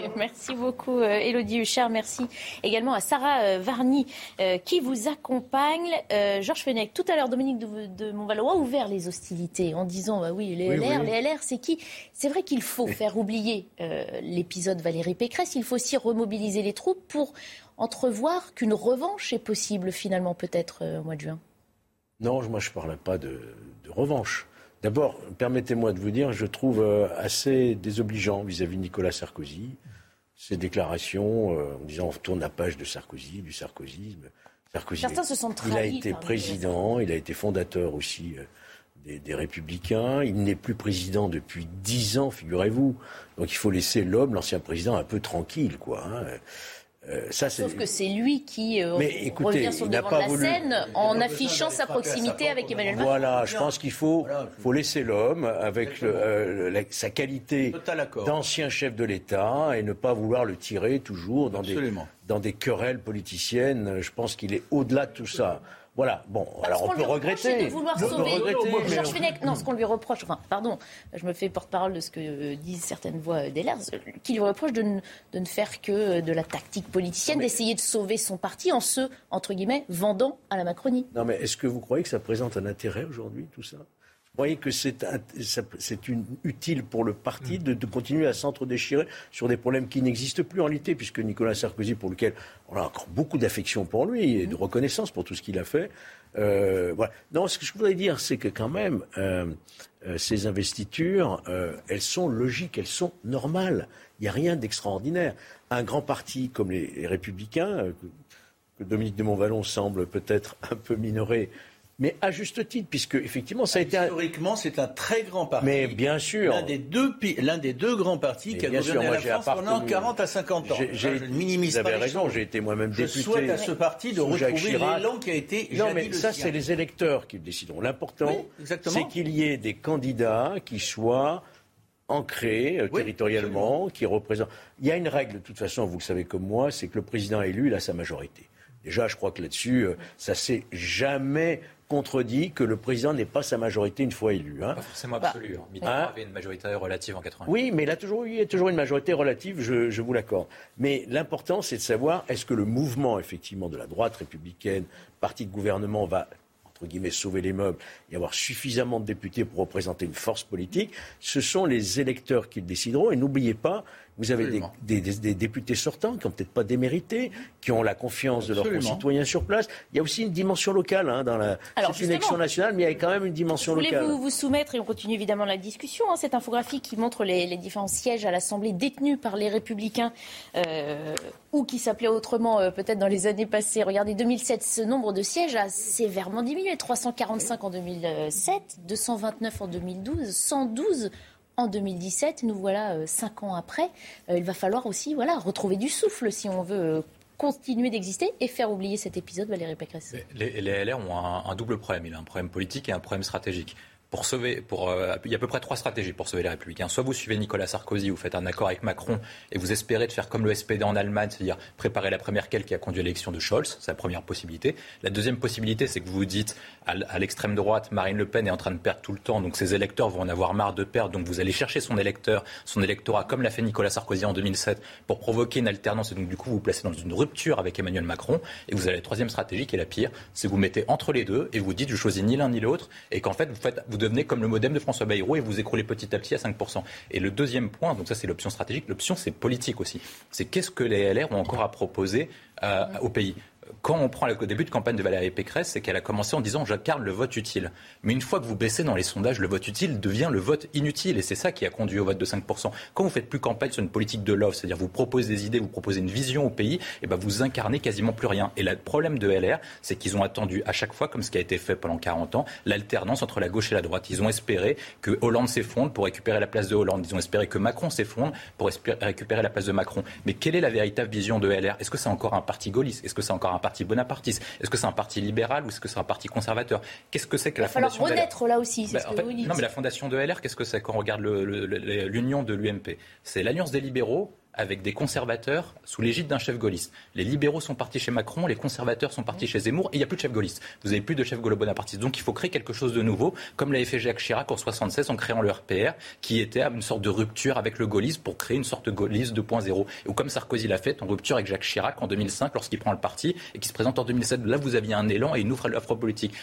Merci beaucoup, Elodie euh, Huchard. Merci également à Sarah euh, Varny euh, qui vous accompagne. Georges Fenech, tout à l'heure, Dominique de, Montvalois a ouvert les hostilités en disant bah oui, les LR, les LR, c'est qui? C'est vrai qu'il faut faire oublier l'épisode Valérie Pécresse. Il faut aussi remobiliser les troupes pour entrevoir qu'une revanche est possible finalement peut-être au mois de juin. Non, moi je ne parlais pas de, de revanche. D'abord, permettez-moi de vous dire, je trouve assez désobligeant vis-à-vis de Nicolas Sarkozy ces déclarations euh, en disant on tourne la page de Sarkozy, du sarkozysme. Sarkozy, Certains se sont trahis, Il a été président, il a été fondateur aussi euh, des, Républicains. Il n'est plus président depuis dix ans, figurez-vous. Donc il faut laisser l'homme, l'ancien président, un peu tranquille, quoi. Hein. Euh, Sauf que c'est lui qui euh, revient sur le devant de la scène en affichant sa proximité avec Emmanuel Macron. Voilà, je pense qu'il faut, faut laisser l'homme avec euh, sa qualité d'ancien chef de l'État et ne pas vouloir le tirer toujours dans des, dans des querelles politiciennes. Je pense qu'il est au-delà de tout ça. Voilà, bon, alors on peut regretter. De vouloir sauver Georges Fenech. Non, ce qu'on lui reproche, enfin, pardon, je me fais porte-parole de ce que disent certaines voix d'Elers, qu'il lui reproche de ne, de ne, faire que de la tactique politicienne, d'essayer de sauver son parti en se, entre guillemets, vendant à la Macronie. Non, mais est-ce que vous croyez que ça présente un intérêt aujourd'hui, tout ça? Vous voyez que c'est utile pour le parti de, de continuer à s'entre-déchirer sur des problèmes qui n'existent plus en réalité, puisque Nicolas Sarkozy, pour lequel on a encore beaucoup d'affection pour lui et de reconnaissance pour tout ce qu'il a fait, euh, voilà. Non, ce que je voudrais dire, c'est que quand même, euh, euh, ces investitures, elles sont logiques, elles sont normales. Il n'y a rien d'extraordinaire. Un grand parti comme les, les Républicains, que Dominique de Montvalon semble peut-être un peu minoré mais à juste titre, puisque effectivement, ça a été. Historiquement, c'est un très grand parti. Mais bien sûr. L'un des deux, l'un des deux grands partis qui a gouverné la France pendant 40 à 50 ans. J'ai, je minimise vous avez raison, j'ai été moi-même député. Je souhaite à ce parti de retrouver l'élan qui a été. Non, mais ça, c'est les électeurs qui le décideront. L'important, c'est qu'il y ait des candidats qui soient ancrés euh, territorialement, qui représentent. Il y a une règle, de toute façon, vous le savez comme moi, c'est que le président élu, il a sa majorité. Déjà, je crois que là-dessus, euh, ça s'est jamais contredit que le président n'ait pas sa majorité une fois élu. Hein. Pas forcément bah, absolu. Hein. Mitterrand hein avait une majorité relative en 80. Oui, mais il, a toujours, il y a toujours une majorité relative, je, je vous l'accorde. Mais l'important, c'est de savoir est-ce que le mouvement, effectivement, de la droite républicaine, parti de gouvernement, va entre guillemets, sauver les meubles et avoir suffisamment de députés pour représenter une force politique, ce sont les électeurs qui le décideront. Et n'oubliez pas, vous avez des, députés sortants qui n'ont peut-être pas démérité, qui ont la confiance de leurs concitoyens sur place. Il y a aussi une dimension locale hein, dans la. C'est une élection nationale, mais il y a quand même une dimension locale. Je voulais vous, soumettre, et on continue évidemment la discussion, hein, cette infographie qui montre les, différents sièges à l'Assemblée détenus par les Républicains euh, ou qui s'appelaient autrement euh, peut-être dans les années passées. Regardez, 2007, ce nombre de sièges a sévèrement diminué 345 en 2007, 229 en 2012, 112 en 2017. Nous voilà euh, cinq ans après. Euh, il va falloir aussi voilà, retrouver du souffle si on veut euh, continuer d'exister et faire oublier cet épisode, Valérie Pécresse. Les, LR ont un, double problème. Il a un problème politique et un problème stratégique pour sauver, euh, il y a à peu près trois stratégies pour sauver les Républicains. Soit vous suivez Nicolas Sarkozy, vous faites un accord avec Macron et vous espérez de faire comme le SPD en Allemagne, c'est-à-dire préparer la première quelle qui a conduit à l'élection de Scholz, c'est la première possibilité. La deuxième possibilité, c'est que vous vous dites à, l'extrême droite, Marine Le Pen est en train de perdre tout le temps, donc ses électeurs vont en avoir marre de perdre, donc vous allez chercher son électeur, son électorat, comme l'a fait Nicolas Sarkozy en 2007, pour provoquer une alternance et donc du coup vous vous placez dans une rupture avec Emmanuel Macron. Et vous avez la troisième stratégie qui est la pire, c'est que vous mettez entre les deux et vous dites je choisis ni l'un ni l'autre et qu'en fait vous, faites, devenez comme le modem de François Bayrou et vous écroulez petit à petit à 5%. Et le deuxième point, donc ça c'est l'option stratégique, l'option c'est politique aussi. C'est qu'est-ce que les LR ont encore à proposer euh, au pays? Quand on prend le début de campagne de Valérie Pécresse, c'est qu'elle a commencé en disant j'incarne le vote utile. Mais une fois que vous baissez dans les sondages, le vote utile devient le vote inutile. Et c'est ça qui a conduit au vote de 5%. Quand vous faites plus campagne sur une politique de l'offre, c'est-à-dire vous proposez des idées, vous proposez une vision au pays, et eh ben vous incarnez quasiment plus rien. Et le problème de LR, c'est qu'ils ont attendu à chaque fois, comme ce qui a été fait pendant 40 ans, l'alternance entre la gauche et la droite. Ils ont espéré que Hollande s'effondre pour récupérer la place de Hollande. Ils ont espéré que Macron s'effondre pour récupérer la place de Macron. Mais quelle est la véritable vision de LR Est-ce que c'est encore un parti gaulliste? Est-ce que c'est encore parti bonapartiste? Est-ce que c'est un parti libéral ou est-ce que c'est un parti conservateur? Qu'est-ce que c'est que la fondation de LR là aussi, c'est bah, ce que vous dites. Non, mais la fondation de LR, qu'est-ce que c'est quand on regarde l'union de l'UMP C'est l'alliance des libéraux avec des conservateurs sous l'égide d'un chef gaulliste. Les libéraux sont partis chez Macron, les conservateurs sont partis chez Zemmour, et il n'y a plus de chef gaulliste. Vous n'avez plus de chef gaulo-bonapartiste. Donc il faut créer quelque chose de nouveau, comme l'avait fait Jacques Chirac en 76 en créant le RPR, qui était une sorte de rupture avec le gaullisme pour créer une sorte de gaullisme 2.0. Ou comme Sarkozy l'a fait en rupture avec Jacques Chirac en 2005 lorsqu'il prend le parti et qui se présente en 2007. Là, vous aviez un élan et une offre politique.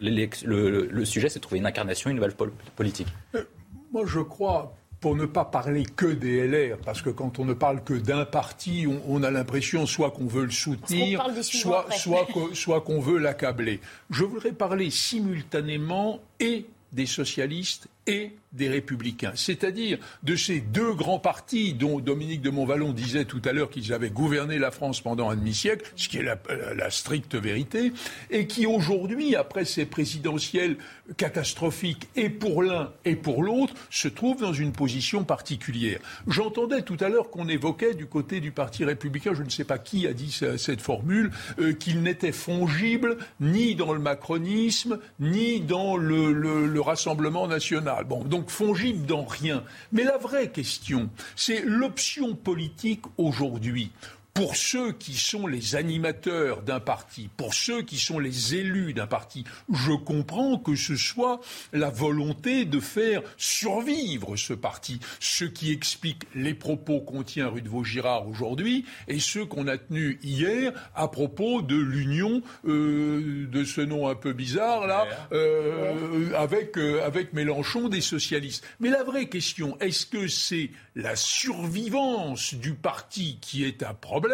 Le, le sujet, c'est trouver une incarnation, une nouvelle politique. Euh, moi, je crois pour ne pas parler que des LR, parce que quand on ne parle que d'un parti, on, a l'impression soit qu'on veut le soutenir, soit, soit, soit qu'on veut l'accabler. Je voudrais parler simultanément et des socialistes et des républicains, c'est-à-dire de ces deux grands partis dont Dominique de Montvalon disait tout à l'heure qu'ils avaient gouverné la France pendant un demi-siècle, ce qui est la, stricte vérité, et qui aujourd'hui, après ces présidentielles catastrophiques et pour l'un et pour l'autre, se trouvent dans une position particulière. J'entendais tout à l'heure qu'on évoquait du côté du Parti républicain, je ne sais pas qui a dit cette formule, euh, qu'il n'était fongible ni dans le macronisme, ni dans le Rassemblement national. Donc fongible dans rien. Mais la vraie question, c'est l'option politique aujourd'hui pour ceux qui sont les animateurs d'un parti, pour ceux qui sont les élus d'un parti, je comprends que ce soit la volonté de faire survivre ce parti, ce qui explique les propos qu'on tient rue de Vaugirard aujourd'hui et ceux qu'on a tenus hier à propos de l'union euh, de ce nom un peu bizarre là euh, avec euh, avec Mélenchon des socialistes. Mais la vraie question, est-ce que c'est la survivance du parti qui est un problème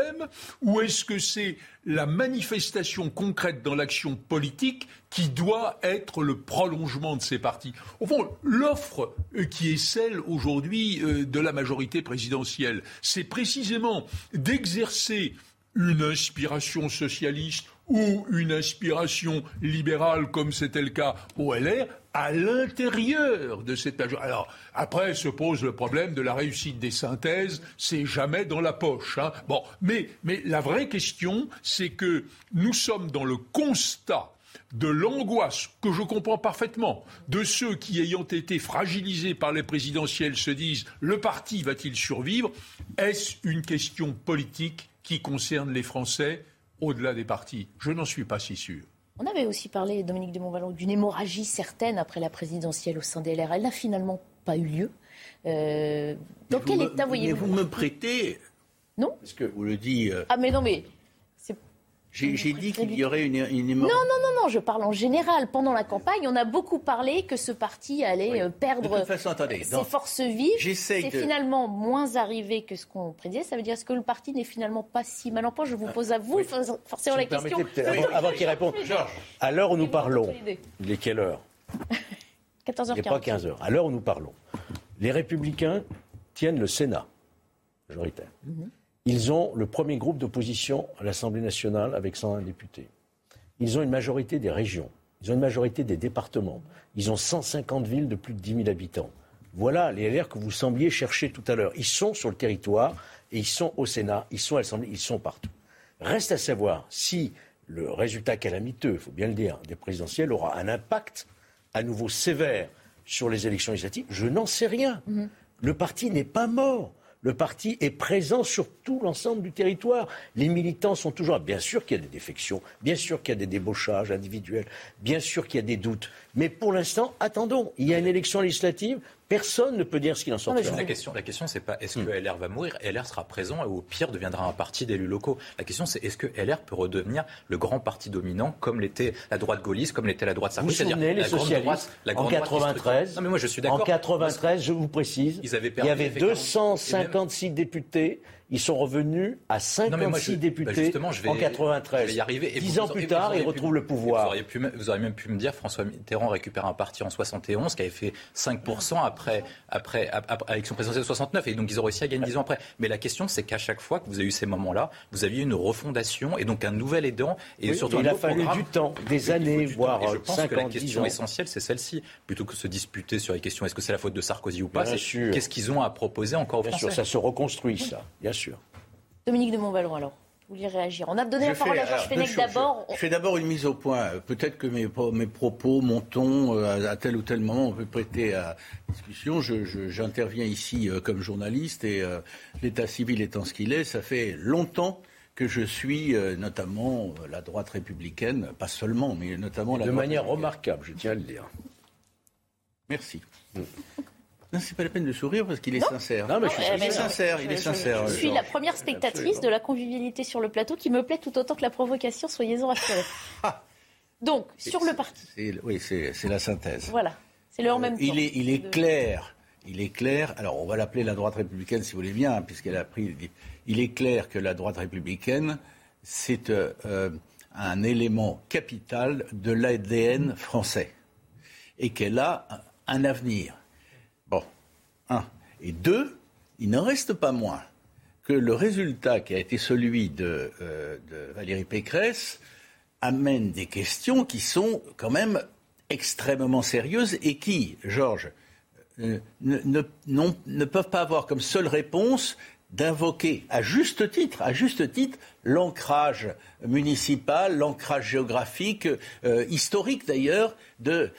ou est-ce que c'est la manifestation concrète dans l'action politique qui doit être le prolongement de ces partis? Au fond, l'offre euh, qui est celle aujourd'hui euh, de la majorité présidentielle, c'est précisément d'exercer une inspiration socialiste ou une inspiration libérale, comme c'était le cas au LR, à l'intérieur de cette majorité. Alors, après se pose le problème de la réussite des synthèses, c'est jamais dans la poche. Hein. Bon, mais, mais la vraie question, c'est que nous sommes dans le constat de l'angoisse que je comprends parfaitement de ceux qui, ayant été fragilisés par les présidentielles, se disent le parti va-t-il survivre? Est-ce une question politique qui concerne les Français au-delà des partis? Je n'en suis pas si sûr. On avait aussi parlé, Dominique de Montvalon, d'une hémorragie certaine après la présidentielle au sein des LR. Elle n'a finalement pas eu lieu. Euh, dans quel état voyez-vous vous me prêtez. Non Parce que vous le dites. Euh, ah, mais non, mais j'ai dit qu'il y aurait une, une Non, non, non, non, je parle en général. Pendant la campagne, on a beaucoup parlé que ce parti allait euh, perdre ses forces vives. C'est finalement moins arrivé que ce qu'on prédisait. Ça veut dire est-ce que le parti n'est finalement pas si mal en point? Je vous pose à vous forcément la question. Avant, qu'il réponde. À l'heure où nous parlons, il est quelle heure? 14h15. Il n'est pas 15h. À l'heure où nous parlons, les Républicains tiennent le Sénat majoritaire. Mhm. Ils ont le premier groupe d'opposition à l'Assemblée nationale avec 101 députés. Ils ont une majorité des régions. Ils ont une majorité des départements. Ils ont 150 villes de plus de 10 000 habitants. Voilà les LR que vous sembliez chercher tout à l'heure. Ils sont sur le territoire et ils sont au Sénat, ils sont à l'Assemblée, ils sont partout. Reste à savoir si le résultat calamiteux, il faut bien le dire, des présidentielles aura un impact à nouveau sévère sur les élections législatives. Je n'en sais rien. Mm-hmm. Le parti n'est pas mort le parti est présent sur tout l'ensemble du territoire. Les militants sont toujours. Bien sûr qu'il y a des défections, bien sûr qu'il y a des débauchages individuels, bien sûr qu'il y a des doutes. Mais pour l'instant, attendons. Il y a une élection législative. Personne ne peut dire ce qu'il en sortira. La question, la question, c'est pas est-ce que hmm. LR va mourir? LR sera présent et au pire deviendra un parti d'élus locaux. La question, c'est est-ce que LR peut redevenir le grand parti dominant comme l'était la droite gaulliste, comme l'était la droite sarkozy. Vous souvenez les socialistes en 93 Non mais moi je suis d'accord. En 93, je vous précise, il y avait 256 députés ils sont revenus à 56 députés bah, en 93. y arriver. Dix ans plus tard, ils retrouvent le pouvoir. Vous auriez, même pu me dire François Mitterrand récupère un parti en 71 qui avait fait 5% après, après, après l'élection présidentielle de 69 et donc ils ont réussi à gagner 10 ans après. Mais la question, c'est qu'à chaque fois que vous avez eu ces moments-là, vous aviez une refondation et donc un nouvel aidant et surtout il a fallu du temps, des années, voire et je pense que la question essentielle, c'est celle-ci, plutôt que se disputer sur les questions est-ce que c'est la faute de Sarkozy ou pas, c'est qu'est-ce qu'ils ont à proposer encore aux Bien Français. Sûr, ça se reconstruit, ça, bien sûr. Dominique de Montvalon, alors vous voulez réagir On a donné la parole à Georges Fenech d'abord. Je fais d'abord une mise au point. Peut-être que mes, mes, propos, mon ton, euh, à tel ou tel moment, on peut prêter à discussion. J'interviens ici euh, comme journaliste et euh, l'état civil étant ce qu'il est, ça fait longtemps que je suis notamment la droite républicaine, pas seulement, mais notamment la de manière remarquable, je tiens à le dire. Merci. Non, c'est pas la peine de sourire parce qu'il est sincère. Non, mais je suis sincère, il est sincère. Je, suis la première spectatrice de la convivialité sur le plateau qui me plaît tout autant que la provocation, soyez-en rassurés. Donc, sur le parti. Oui, c'est la synthèse. Voilà, c'est le en même temps. Il est, il est clair, il est clair, alors on va l'appeler la droite républicaine si vous voulez bien, hein, puisqu'elle a pris. Il est clair que la droite républicaine, c'est euh, un élément capital de l'ADN français et qu'elle a un avenir. Un. Et deux, il n'en reste pas moins que le résultat qui a été celui de, euh, Valérie Pécresse amène des questions qui sont quand même extrêmement sérieuses et qui, Georges, euh, ne, peuvent pas avoir comme seule réponse d'invoquer à juste titre, à juste titre, l'ancrage municipal, l'ancrage géographique, euh, historique d'ailleurs, de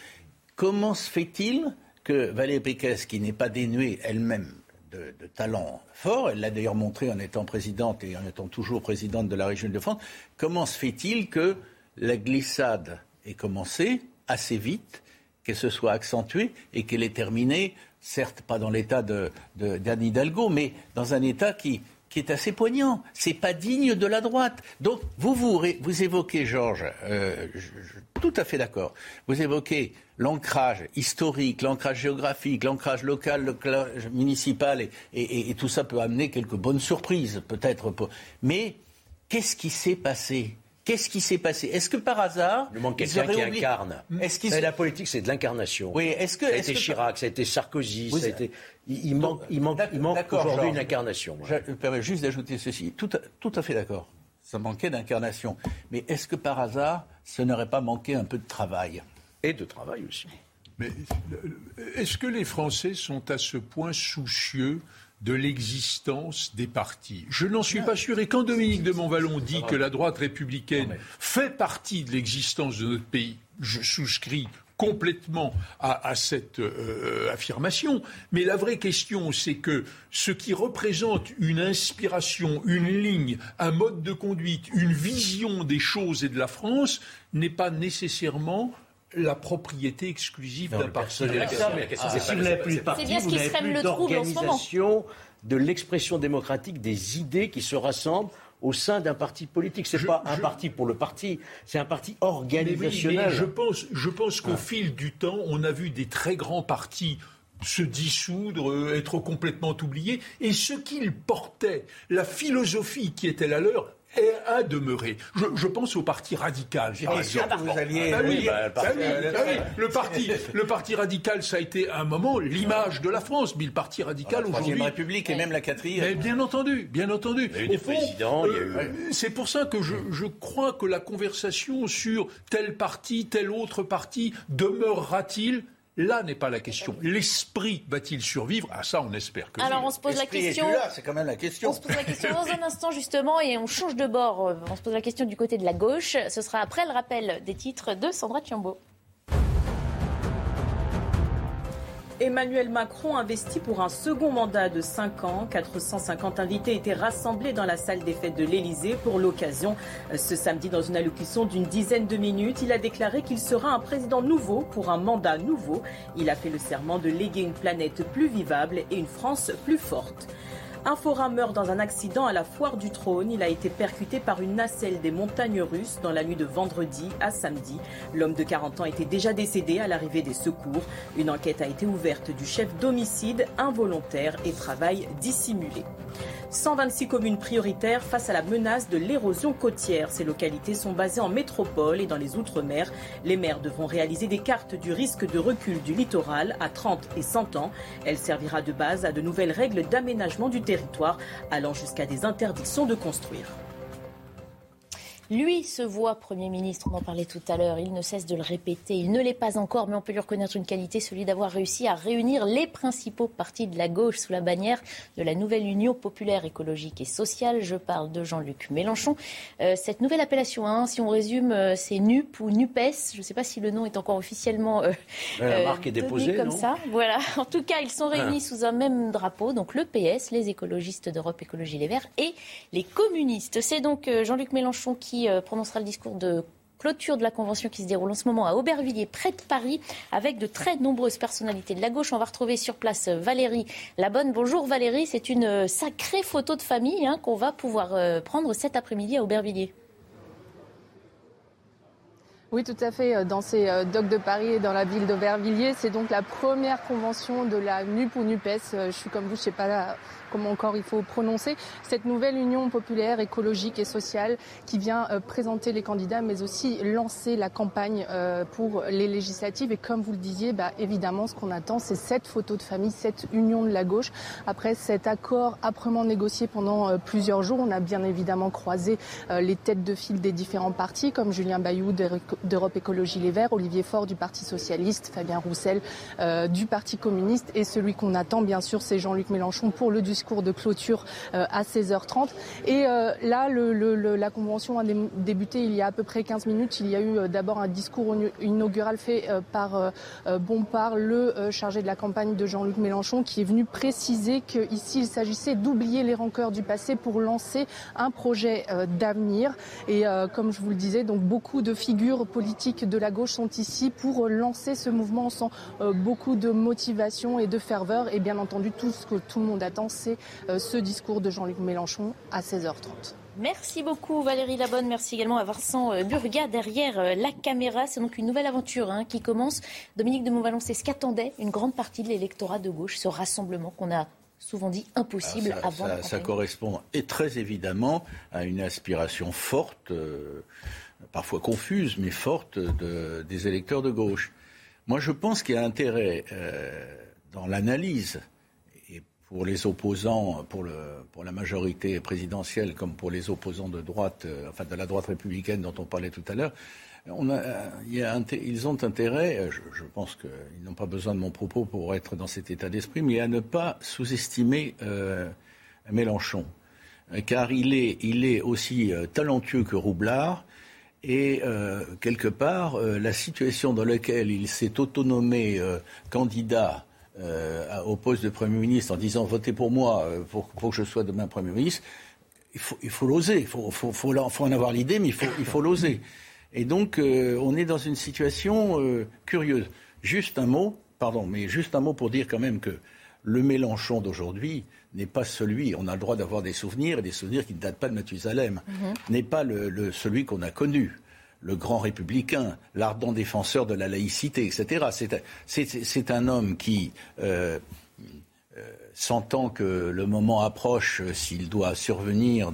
comment se fait-il que Valérie Pécresse, qui n'est pas dénuée elle-même de, talent fort, elle l'a d'ailleurs montré en étant présidente et en étant toujours présidente de la région de France, comment se fait-il que la glissade ait commencé assez vite, qu'elle se soit accentuée et qu'elle ait terminé, certes pas dans l'état d'Anne de, Hidalgo, mais dans un état qui, qui est assez poignant. C'est pas digne de la droite. Donc, vous, vous, évoquez, Georges, euh, tout à fait d'accord. Vous évoquez l'ancrage historique, l'ancrage géographique, l'ancrage local, l'ancrage municipal, et, tout ça peut amener quelques bonnes surprises, peut-être. Mais qu'est-ce qui s'est passé? Qu'est-ce qui s'est passé? Est-ce que par hasard. Il manque quelqu'un qui incarne. Est La politique, c'est de l'incarnation. Oui, est-ce que. Ça a été Chirac, ça a été Sarkozy, ça a été. Il, manque, il manque, il manque aujourd'hui une incarnation. Je me permets juste d'ajouter ceci. Tout à, tout à fait d'accord. ça manquait d'incarnation. Mais est-ce que par hasard, ce n'aurait pas manqué un peu de travail? Et de travail aussi. Mais est-ce que les Français sont à ce point soucieux de l'existence des partis. Je n'en suis pas sûr. Et quand Dominique de Montvalon dit que la droite républicaine fait partie de l'existence de notre pays, je souscris complètement à, cette euh, affirmation. Mais la vraie question, c'est que ce qui représente une inspiration, une ligne, un mode de conduite, une vision des choses et de la France n'est pas nécessairement la propriété exclusive d'un parti. si vous n'avez plus de parti, vous n'avez plus d'organisation de l'expression démocratique des idées qui se rassemblent au sein d'un parti politique. Ce n'est pas un parti pour le parti, c'est un parti organisationnel. je pense, je pense qu'au fil du temps, on a vu des très grands partis se dissoudre, euh, être complètement oubliés, et ce qu'ils portaient, la philosophie qui était la leur, à demeurer. Je, pense au Parti radical. Bien sûr que vous alliez. le, parti, le Parti radical, ça a été à un moment l'image de la France, mais le Parti radical aujourd'hui. La Troisième République et même la quatrième. bien entendu, bien entendu. Il y a eu des présidents. Euh, c'est pour ça que je, je crois que la conversation sur tel parti, tel autre parti demeurera-t-il Là n'est pas la question. L'esprit va-t-il survivre? Ah ça, on espère que. Alors on se pose la question. c'est quand même la question. On se pose la question dans un instant justement et on change de bord. On se pose la question du côté de la gauche. Ce sera après le rappel des titres de Sandra Chiambo. Emmanuel Macron investi pour un second mandat de 5 ans. 450 invités étaient rassemblés dans la salle des fêtes de l'Elysée pour l'occasion. Ce samedi, dans une allocution d'une dizaine de minutes, il a déclaré qu'il sera un président nouveau pour un mandat nouveau. Il a fait le serment de léguer une planète plus vivable et une France plus forte. Un forain meurt dans un accident à la foire du trône. Il a été percuté par une nacelle des montagnes russes dans la nuit de vendredi à samedi. L'homme de 40 ans était déjà décédé à l'arrivée des secours. Une enquête a été ouverte du chef d'homicide involontaire et travail dissimulé. 126 communes prioritaires face à la menace de l'érosion côtière. Ces localités sont basées en métropole et dans les Outre-mer. Les maires devront réaliser des cartes du risque de recul du littoral à 30 et 100 ans. Elle servira de base à de nouvelles règles d'aménagement du territoire, allant jusqu'à des interdictions de construire. Lui se voit Premier ministre, on en parlait tout à l'heure, il ne cesse de le répéter, il ne l'est pas encore, mais on peut lui reconnaître une qualité, celui d'avoir réussi à réunir les principaux partis de la gauche sous la bannière de la nouvelle Union populaire écologique et sociale. Je parle de Jean-Luc Mélenchon. Euh, cette nouvelle appellation, hein, si on résume, euh, c'est NUP ou NUPES, je ne sais pas si le nom est encore officiellement euh, la marque est déposée, comme ça. Voilà. En tout cas, ils sont réunis ah. sous un même drapeau, donc le PS, les écologistes d'Europe Écologie Les Verts et les communistes. C'est donc Jean-Luc Mélenchon qui euh, prononcera le discours de clôture de la convention qui se déroule en ce moment à Aubervilliers, près de Paris, avec de très nombreuses personnalités de la gauche. On va retrouver sur place euh, Valérie Labonne. Bonjour Valérie, c'est une euh, sacrée photo de famille hein, qu'on va pouvoir prendre cet après-midi à Aubervilliers. Oui, tout à fait. Dans ces docks de Paris et dans la ville d'Aubervilliers, c'est donc la première convention de la NUP ou NUPES. Je suis comme vous, je ne sais pas comment encore il faut prononcer, cette nouvelle union populaire, écologique et sociale qui vient euh, présenter les candidats, mais aussi lancer la campagne euh, pour les législatives. Et comme vous le disiez, bah, évidemment, ce qu'on attend, c'est cette photo de famille, cette union de la gauche. Après cet accord âprement négocié pendant euh, plusieurs jours, on a bien évidemment croisé les têtes de file des différents partis, comme Julien Bayou d'Europe Écologie Les Verts, Olivier Faure du Parti Socialiste, Fabien Roussel du Parti communiste, et celui qu'on attend, bien sûr, c'est Jean-Luc Mélenchon pour le discours de clôture euh, à 16h30. Et euh, là, la convention a débuté il y a à peu près 15 minutes. Il y a eu euh, d'abord un discours inaugural fait par Bompard, le chargé de la campagne de Jean-Luc Mélenchon, qui est venu préciser qu'ici, il s'agissait d'oublier les rancœurs du passé pour lancer un projet d'avenir. Et comme je vous le disais, donc beaucoup de figures politiques de la gauche sont ici pour lancer ce mouvement. sans beaucoup de motivation et de ferveur. Et bien entendu, tout ce que tout le monde attend, c'est euh, ce discours de Jean-Luc Mélenchon à 16h30. Merci beaucoup Valérie Labonne, merci également à Vincent euh, Burga derrière euh, la caméra. C'est donc une nouvelle aventure hein, qui commence. Dominique de Montvalon, c'est ce qu'attendait une grande partie de l'électorat de gauche, ce rassemblement qu'on a souvent dit impossible ah, avant. Ça, ça, correspond et très évidemment à une aspiration forte, parfois confuse, mais forte des électeurs de gauche. Moi, je pense qu'il y a intérêt dans l'analyse pour les opposants, pour, le, pour la majorité présidentielle, comme pour les opposants de droite, euh, enfin de la droite républicaine dont on parlait tout à l'heure, on a, ils ont intérêt, je, je pense qu'ils n'ont pas besoin de mon propos pour être dans cet état d'esprit, mais à ne pas sous-estimer euh, Mélenchon, car il est, il est aussi euh, talentueux que Roublard. Et euh, quelque part, euh, la situation dans laquelle il s'est autonomé euh, candidat euh, au poste de Premier ministre en disant votez pour moi euh, pour, pour, que je sois demain Premier ministre, il faut, il faut l'oser. Il faut, faut, en avoir l'idée, mais il faut, il faut l'oser. Et donc, euh, on est dans une situation euh, curieuse. Juste un mot, pardon, mais juste un mot pour dire quand même que le Mélenchon d'aujourd'hui n'est pas celui, on a le droit d'avoir des souvenirs, et des souvenirs qui ne datent pas de Mathusalem, mm-hmm. n'est pas le, le, celui qu'on a connu le grand républicain, l'ardent défenseur de la laïcité, etc. C'est un homme qui, euh, euh, sentant que le moment approche, euh, s'il doit survenir,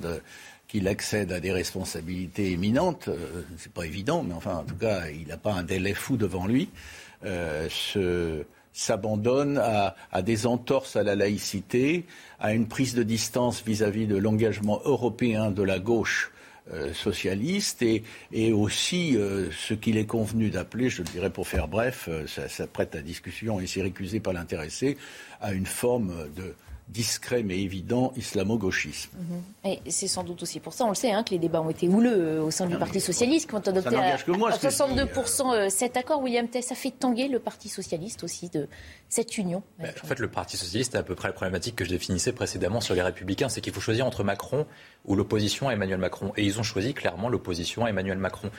qu'il accède à des responsabilités éminentes, euh, c'est pas évident, mais enfin, en tout cas, il n'a pas un délai fou devant lui, s'abandonne à, des entorses à la laïcité, à une prise de distance vis-à-vis -vis de l'engagement européen de la gauche euh, socialiste et, aussi euh, ce qu'il est convenu d'appeler, je le dirais pour faire bref, euh, ça, ça, prête à discussion et c'est récusé par l'intéressé, à une forme de discret mais évident islamo-gauchisme. Mmh. Et c'est sans doute aussi pour ça, on le sait, hein, que les débats ont été houleux au sein du Parti Socialiste, qui ont adopté à, moi, à 62% euh, cet accord. William Tess a fait tanguer le Parti Socialiste aussi de cette union. Ben, en fait, le Parti Socialiste a à peu près la problématique que je définissais précédemment sur les Républicains, c'est qu'il faut choisir entre Macron ou l'opposition à Emmanuel Macron. Et ils ont choisi clairement l'opposition à Emmanuel Macron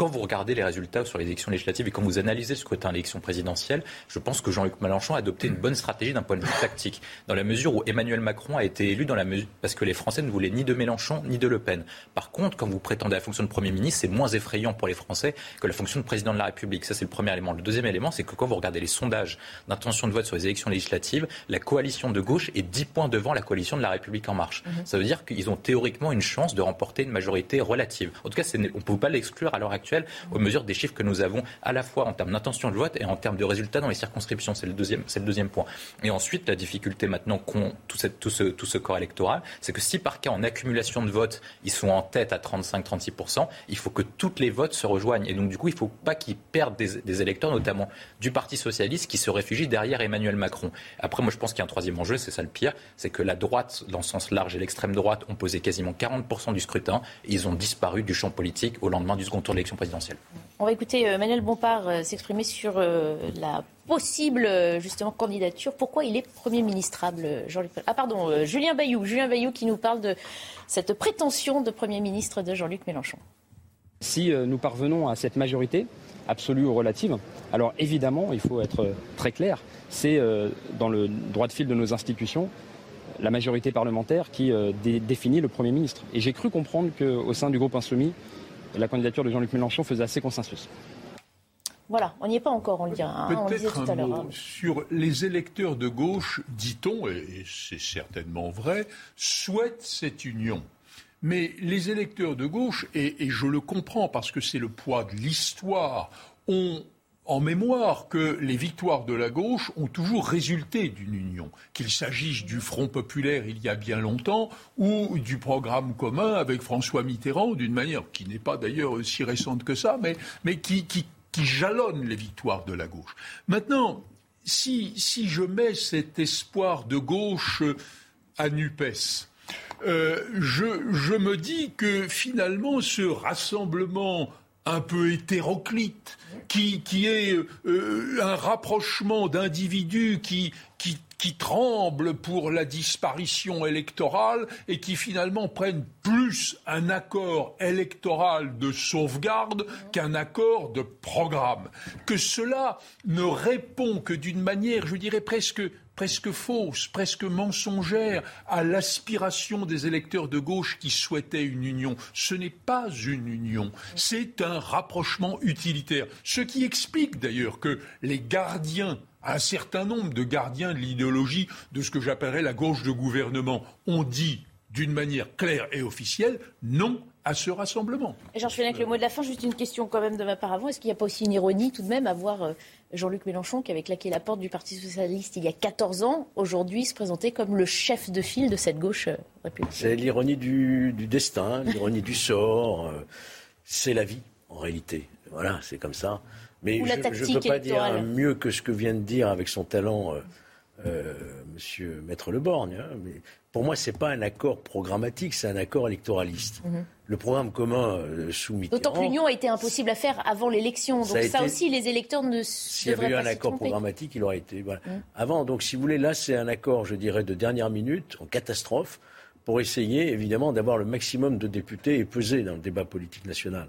quand vous regardez les résultats sur les élections législatives et quand vous analysez le scrutin à l'élection présidentielle, je pense que Jean-Luc Mélenchon a adopté une bonne stratégie d'un point de vue tactique, dans la mesure où Emmanuel Macron a été élu dans la mesure parce que les Français ne voulaient ni de Mélenchon ni de Le Pen. Par contre, quand vous prétendez à la fonction de Premier ministre, c'est moins effrayant pour les Français que la fonction de président de la République. Ça, c'est le premier élément. Le deuxième élément, c'est que quand vous regardez les sondages d'intention de vote sur les élections législatives, la coalition de gauche est 10 points devant la coalition de la République en marche. Mmh. Ça veut dire qu'ils ont théoriquement une chance de remporter une majorité relative. En tout cas, on ne peut pas l'exclure à l'heure actuelle aux des chiffres que nous avons à la fois en termes d'intention de vote et en termes de résultats dans les circonscriptions. C'est le deuxième, c'est le deuxième point. Et ensuite, la difficulté maintenant qu'ont tout, tout, ce, tout ce corps électoral, c'est que si par cas en accumulation de votes, ils sont en tête à 35-36%, il faut que toutes les votes se rejoignent. Et donc, du coup, il ne faut pas qu'ils perdent des, électeurs, notamment du Parti socialiste, qui se réfugient derrière Emmanuel Macron. Après, moi, je pense qu'il y a un troisième enjeu, c'est ça le pire, c'est que la droite, dans le sens large, et l'extrême droite ont posé quasiment 40% du scrutin, ils ont disparu du champ politique au lendemain du second tour de l'élection présidentielle. On va écouter euh, Manuel Bompard euh, s'exprimer sur euh, la possible justement candidature. Pourquoi il est Premier ministrable, Jean-Luc Ah pardon, Julien Bayou. Julien Bayou qui nous parle de cette prétention de Premier ministre de Jean-Luc Mélenchon. Si nous parvenons à cette majorité, absolue ou relative, alors évidemment, il faut être très clair, c'est dans le droit de fil de nos institutions la majorité parlementaire qui dé définit le Premier ministre. Et j'ai cru comprendre qu'au sein du groupe Insoumis, la candidature de Jean-Luc Mélenchon faisait assez consensus. Voilà, on n'y est pas encore, on le dira. Hein, Peut-être un mot hein. sur les électeurs de gauche, dit-on, et c'est certainement vrai, souhaitent cette union. Mais les électeurs de gauche, et, et je le comprends parce que c'est le poids de l'histoire, ont en mémoire que les victoires de la gauche ont toujours résulté d'une union, qu'il s'agisse du Front populaire il y a bien longtemps ou du programme commun avec François Mitterrand, d'une manière qui n'est pas d'ailleurs si récente que ça, mais, qui, jalonne les victoires de la gauche. Maintenant, si, je mets cet espoir de gauche à NUPES, euh, je me dis que finalement ce rassemblement un peu hétéroclite, qui, qui est euh, un rapprochement d'individus qui, qui tremblent pour la disparition électorale et qui finalement prennent plus un accord électoral de sauvegarde qu'un accord de programme. Que cela ne répond que d'une manière, je dirais presque presque fausse, presque mensongère à l'aspiration des électeurs de gauche qui souhaitaient une union. Ce n'est pas une union, c'est un rapprochement utilitaire. Ce qui explique d'ailleurs que les gardiens un certain nombre de gardiens de l'idéologie de ce que j'appellerais la gauche de gouvernement ont dit d'une manière claire et officielle non à ce rassemblement. Georges Fenech, le mot de la fin, juste une question quand même de ma part avant. Est-ce qu'il n'y a pas aussi une ironie tout de même à voir euh, Jean-Luc Mélenchon, qui avait claqué la porte du Parti Socialiste il y a 14 ans, aujourd'hui se présenter comme le chef de file de cette gauche euh, républicaine? C'est l'ironie du, destin, l'ironie du sort. Euh, c'est la vie, en réalité. Voilà, c'est comme ça. Mais je ne peux pas dire mieux que ce que vient de dire avec son talent euh, Monsieur Maître Leborgne. Hein, mais pour moi, ce n'est pas un accord programmatique, c'est un accord électoraliste. Mhm. Le programme commun euh, sous Mitterrand... D'autant que l'union a été impossible à faire avant l'élection. Donc ça, aussi, les électeurs ne S'il y avait eu un accord programmatique, il aurait été... Mhm. Avant, donc si vous voulez, là, c'est un accord, je dirais, de dernière minute, en catastrophe, pour essayer, évidemment, d'avoir le maximum de députés et peser dans le débat politique national.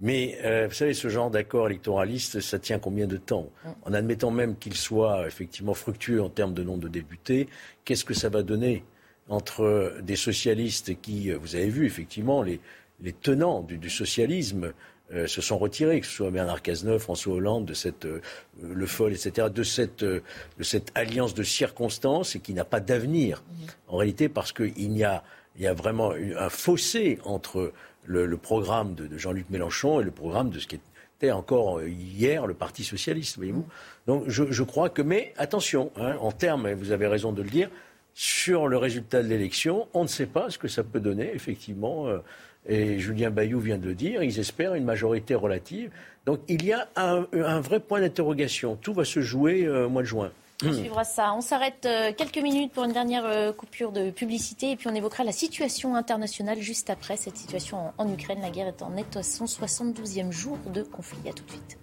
Mais euh, vous savez, ce genre d'accord électoraliste, ça tient combien de temps mm. En admettant même qu'il soit effectivement fructueux en termes de nombre de députés, qu'est-ce que ça va donner entre des socialistes qui, euh, vous avez vu effectivement, les, tenants du, socialisme euh, se sont retirés, que ce soit Bernard Cazeneuve, François Hollande, de cette, Le Foll, etc., de cette, de cette alliance de circonstances et qui n'a pas d'avenir, mm. en réalité, parce qu'il y a, il y a vraiment un fossé entre le, programme de, Jean-Luc Mélenchon et le programme de ce qui était encore hier le Parti socialiste, voyez-vous. Donc je, crois que, mais attention, hein, en termes, vous avez raison de le dire, sur le résultat de l'élection, on ne sait pas ce que ça peut donner, effectivement. Euh, et Julien Bayou vient de le dire, ils espèrent une majorité relative. Donc il y a un, vrai point d'interrogation. Tout va se jouer euh, au mois de juin. On suivra ça. On s'arrête euh, quelques minutes pour une dernière euh, coupure de publicité et puis on évoquera la situation internationale juste après cette situation en Ukraine. La guerre est en net 172e jour de conflit. À tout de suite.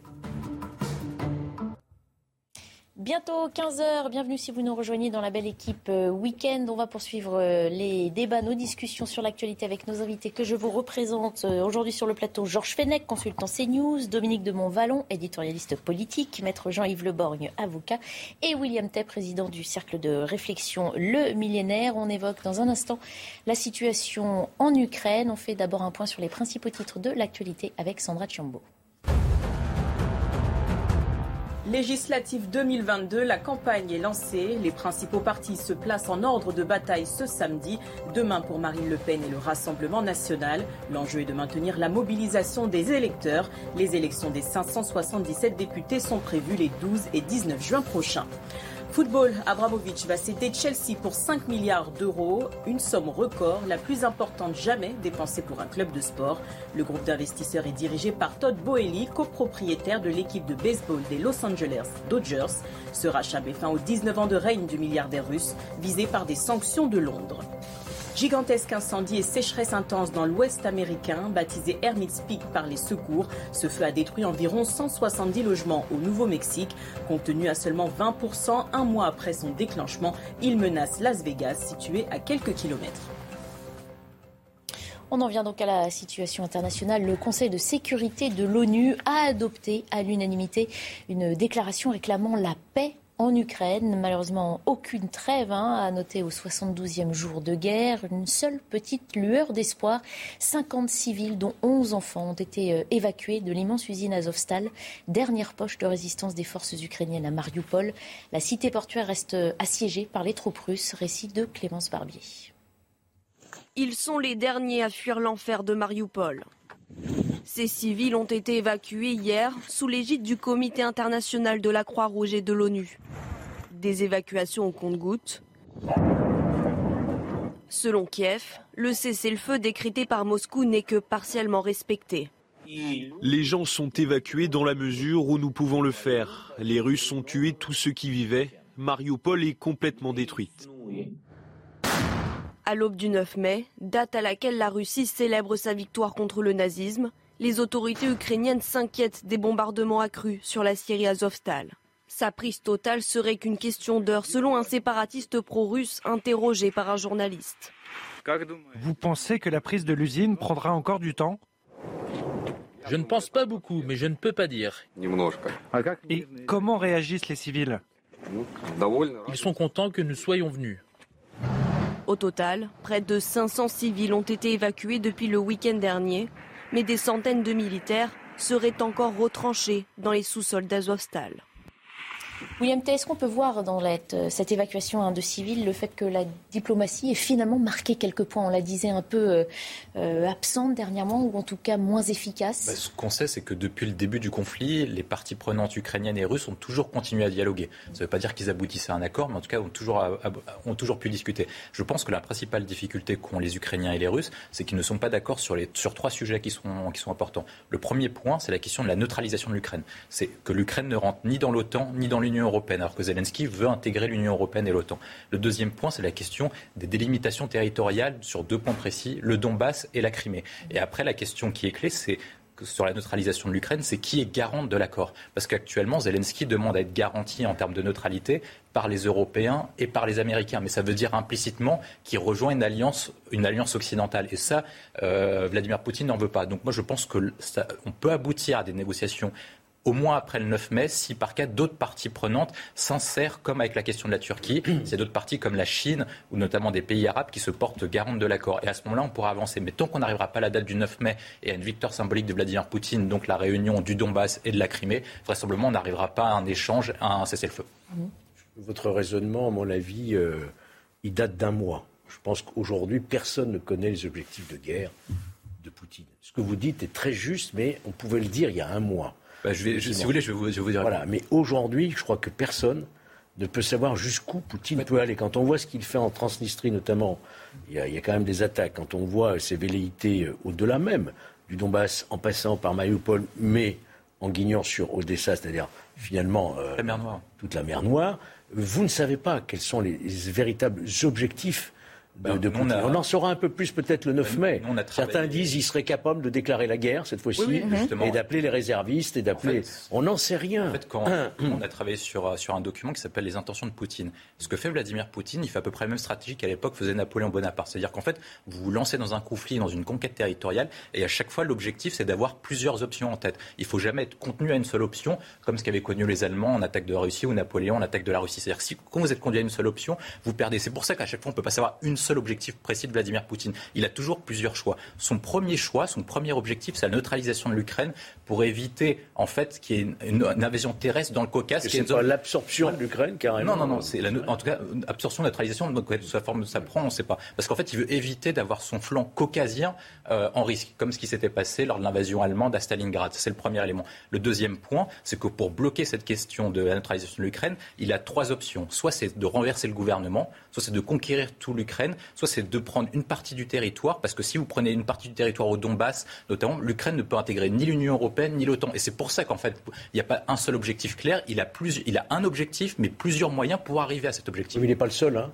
Bientôt 15h, bienvenue si vous nous rejoignez dans la belle équipe euh, week-end. On va poursuivre euh, les débats, nos discussions sur l'actualité avec nos invités que je vous représente euh, aujourd'hui sur le plateau. Georges Fenech, consultant CNews, Dominique de Montvalon, éditorialiste politique, maître Jean-Yves Leborgne, avocat, et William Tay, président du cercle de réflexion Le Millénaire. On évoque dans un instant la situation en Ukraine. On fait d'abord un point sur les principaux titres de l'actualité avec Sandra Chiombo. Législative 2022, la campagne est lancée. Les principaux partis se placent en ordre de bataille ce samedi. Demain pour Marine Le Pen et le Rassemblement national. L'enjeu est de maintenir la mobilisation des électeurs. Les élections des 577 députés sont prévues les 12 et 19 juin prochains. Football, Abramovic va céder Chelsea pour 5 milliards d'euros, une somme record, la plus importante jamais dépensée pour un club de sport. Le groupe d'investisseurs est dirigé par Todd Boehly, copropriétaire de l'équipe de baseball des Los Angeles Dodgers. Ce rachat met fin aux 19 ans de règne du milliardaire russe, visé par des sanctions de Londres. Gigantesque incendie et sécheresse intense dans l'ouest américain, baptisé Hermit's Peak par les secours. Ce feu a détruit environ 170 logements au Nouveau-Mexique. Compte tenu à seulement 20% un mois après son déclenchement, il menace Las Vegas, situé à quelques kilomètres. On en vient donc à la situation internationale. Le Conseil de sécurité de l'ONU a adopté à l'unanimité une déclaration réclamant la paix en Ukraine. Malheureusement, aucune trêve hein, à noter au 72e jour de guerre. Une seule petite lueur d'espoir. 50 civils, dont 11 enfants, ont été euh, évacués de l'immense usine Azovstal, dernière poche de résistance des forces ukrainiennes à Mariupol. La cité portuaire reste euh, assiégée par les troupes russes. Récit de Clémence Barbier. Ils sont les derniers à fuir l'enfer de Mariupol. Ces civils ont été évacués hier sous l'égide du Comité international de la Croix-Rouge et de l'ONU. Des évacuations au compte-gouttes. Selon Kiev, le cessez-le-feu décrété par Moscou n'est que partiellement respecté. Les gens sont évacués dans la mesure où nous pouvons le faire. Les Russes ont tué tous ceux qui vivaient. Mariupol est complètement détruite. À l'aube du 9 mai, date à laquelle la Russie célèbre sa victoire contre le nazisme, les autorités ukrainiennes s'inquiètent des bombardements accrus sur la Syrie Azovstal. Sa prise totale serait qu'une question d'heure, selon un séparatiste pro-russe interrogé par un journaliste. Vous pensez que la prise de l'usine prendra encore du temps? Je ne pense pas beaucoup, mais je ne peux pas dire. Et comment réagissent les civils? Ils sont contents que nous soyons venus. Au total, près de 500 civils ont été évacués depuis le week-end dernier, mais des centaines de militaires seraient encore retranchés dans les sous-sols d'Azovstal. William T, est-ce qu'on peut voir dans cette évacuation hein, de civils le fait que la diplomatie ait finalement marqué quelques points? On la disait un peu euh, euh, absente dernièrement, ou en tout cas moins efficace? Bah, Ce qu'on sait, c'est que depuis le début du conflit, les parties prenantes ukrainiennes et russes ont toujours continué à dialoguer. Ça ne veut pas dire qu'ils aboutissaient à un accord, mais en tout cas ont toujours, ont toujours pu discuter. Je pense que la principale difficulté qu'ont les Ukrainiens et les Russes, c'est qu'ils ne sont pas d'accord sur, trois sujets qui sont, importants. Le premier point, c'est la question de la neutralisation de l'Ukraine. C'est que l'Ukraine ne rentre ni dans l'OTAN, ni dans l'Union alors que Zelensky veut intégrer l'Union européenne et l'OTAN. Le deuxième point, c'est la question des délimitations territoriales sur deux points précis, le Donbass et la Crimée. Et après, la question qui est clé, c'est sur la neutralisation de l'Ukraine, c'est qui est garante de l'accord. Parce qu'actuellement, Zelensky demande à être garanti en termes de neutralité par les Européens et par les Américains. Mais ça veut dire implicitement qu'il rejoint une alliance, une alliance occidentale. Et ça, euh, Vladimir Poutine n'en veut pas. Donc moi, je pense qu'on peut aboutir à des négociations au moins après le 9 mai, si par cas d'autres parties prenantes s'insèrent, comme avec la question de la Turquie, c'est d'autres parties comme la Chine ou notamment des pays arabes qui se portent garantes de l'accord. Et à ce moment-là, on pourra avancer. Mais tant qu'on n'arrivera pas à la date du 9 mai et à une victoire symbolique de Vladimir Poutine, donc la réunion du Donbass et de la Crimée, vraisemblablement, on n'arrivera pas à un échange, à un cessez-le-feu. Votre raisonnement, à mon avis, euh, il date d'un mois. Je pense qu'aujourd'hui, personne ne connaît les objectifs de guerre de Poutine. Ce que vous dites est très juste, mais on pouvait le dire il y a un mois. Bah, je vais, si vous voulez, je vais vous, dire. Voilà, mais aujourd'hui, je crois que personne ne peut savoir jusqu'où Poutine peut aller. Quand on voit ce qu'il fait en Transnistrie, notamment, il y, a, quand même des attaques. Quand on voit ses velléités euh, au-delà même du Donbass, en passant par Mariupol, mais en guignant sur Odessa, c'est-à-dire finalement euh, la mer Noire. toute la mer Noire, vous ne savez pas quels sont les véritables objectifs ben, on, en saura un peu plus peut-être le 9 mai. Certains disent qu'il serait capable de déclarer la guerre cette fois-ci et d'appeler les réservistes et d'appeler. on n'en sait rien. En fait, quand on a travaillé sur, sur un document qui s'appelle les intentions de Poutine, ce que fait Vladimir Poutine, il fait à peu près la même stratégie qu'à l'époque faisait Napoléon Bonaparte. C'est-à-dire qu'en fait, vous vous lancez dans un conflit, dans une conquête territoriale, et à chaque fois, l'objectif, c'est d'avoir plusieurs options en tête. Il faut jamais être contenu à une seule option, comme ce qu'avaient connu les Allemands en attaque de la Russie ou Napoléon en attaque de la Russie. C'est-à-dire que si, quand vous êtes conduit à une seule option, vous perdez. C'est pour ça qu'à chaque fois, on ne peut pas savoir une seul objectif précis de Vladimir Poutine. Il a toujours plusieurs choix. Son premier choix, son premier objectif, c'est la neutralisation de l'Ukraine pour éviter en fait qu'il y ait une, invasion terrestre dans le Caucase. C'est pas l'absorption de l'Ukraine carrément. Non, non, non. C'est en tout cas absorption, neutralisation. Donc sa forme ça prend, on ne sait pas. Parce qu'en fait, il veut éviter d'avoir son flanc caucasien euh, en risque, comme ce qui s'était passé lors de l'invasion allemande à Stalingrad. C'est le premier élément. Le deuxième point, c'est que pour bloquer cette question de la neutralisation de l'Ukraine, il a trois options. Soit c'est de renverser le gouvernement, soit c'est de conquérir tout l'Ukraine, soit c'est de prendre une partie du territoire, parce que si vous prenez une partie du territoire au Donbass, notamment, l'Ukraine ne peut intégrer ni l'Union européenne ni l'OTAN. Et c'est pour ça qu'en fait, il n'y a pas un seul objectif clair. Il a, plus, il a un objectif, mais plusieurs moyens pour arriver à cet objectif. Mais il n'est pas le seul. Hein.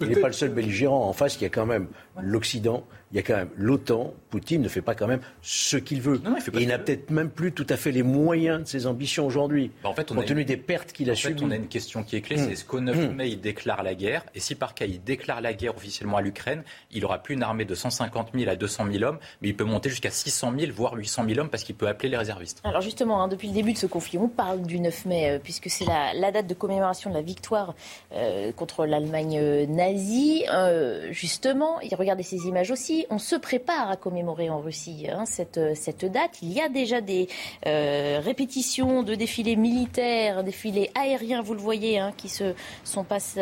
Il n'est pas le seul belligérant. En face, il y a quand même l'Occident, il y a quand même l'OTAN. Poutine ne fait pas quand même ce qu'il veut. il, il n'a peut-être même plus tout à fait les moyens de ses ambitions aujourd'hui, bah, en fait, compte tenu des pertes qu'il a subies. En fait, on a une question qui est clé, c'est est-ce qu'au 9 mmh. mai, il déclare la guerre Et si par cas, il déclare la guerre officiellement à l'Ukraine, il n'aura plus une armée de 150 000 à 200 000 hommes, mais il peut monter jusqu'à 600 000, voire 800 000 hommes, parce qu'il peut appeler les réservistes. Alors justement, hein, depuis le début de ce conflit, on parle du 9 mai, euh, puisque c'est la, date de commémoration de la victoire euh, contre l'Allemagne euh, nazie. justement, regardez ces images aussi, on se prépare à commémorer en Russie hein, cette, date. Il y a déjà des répétitions de défilés militaires, défilés aériens, vous le voyez, hein, qui, se, sont passe,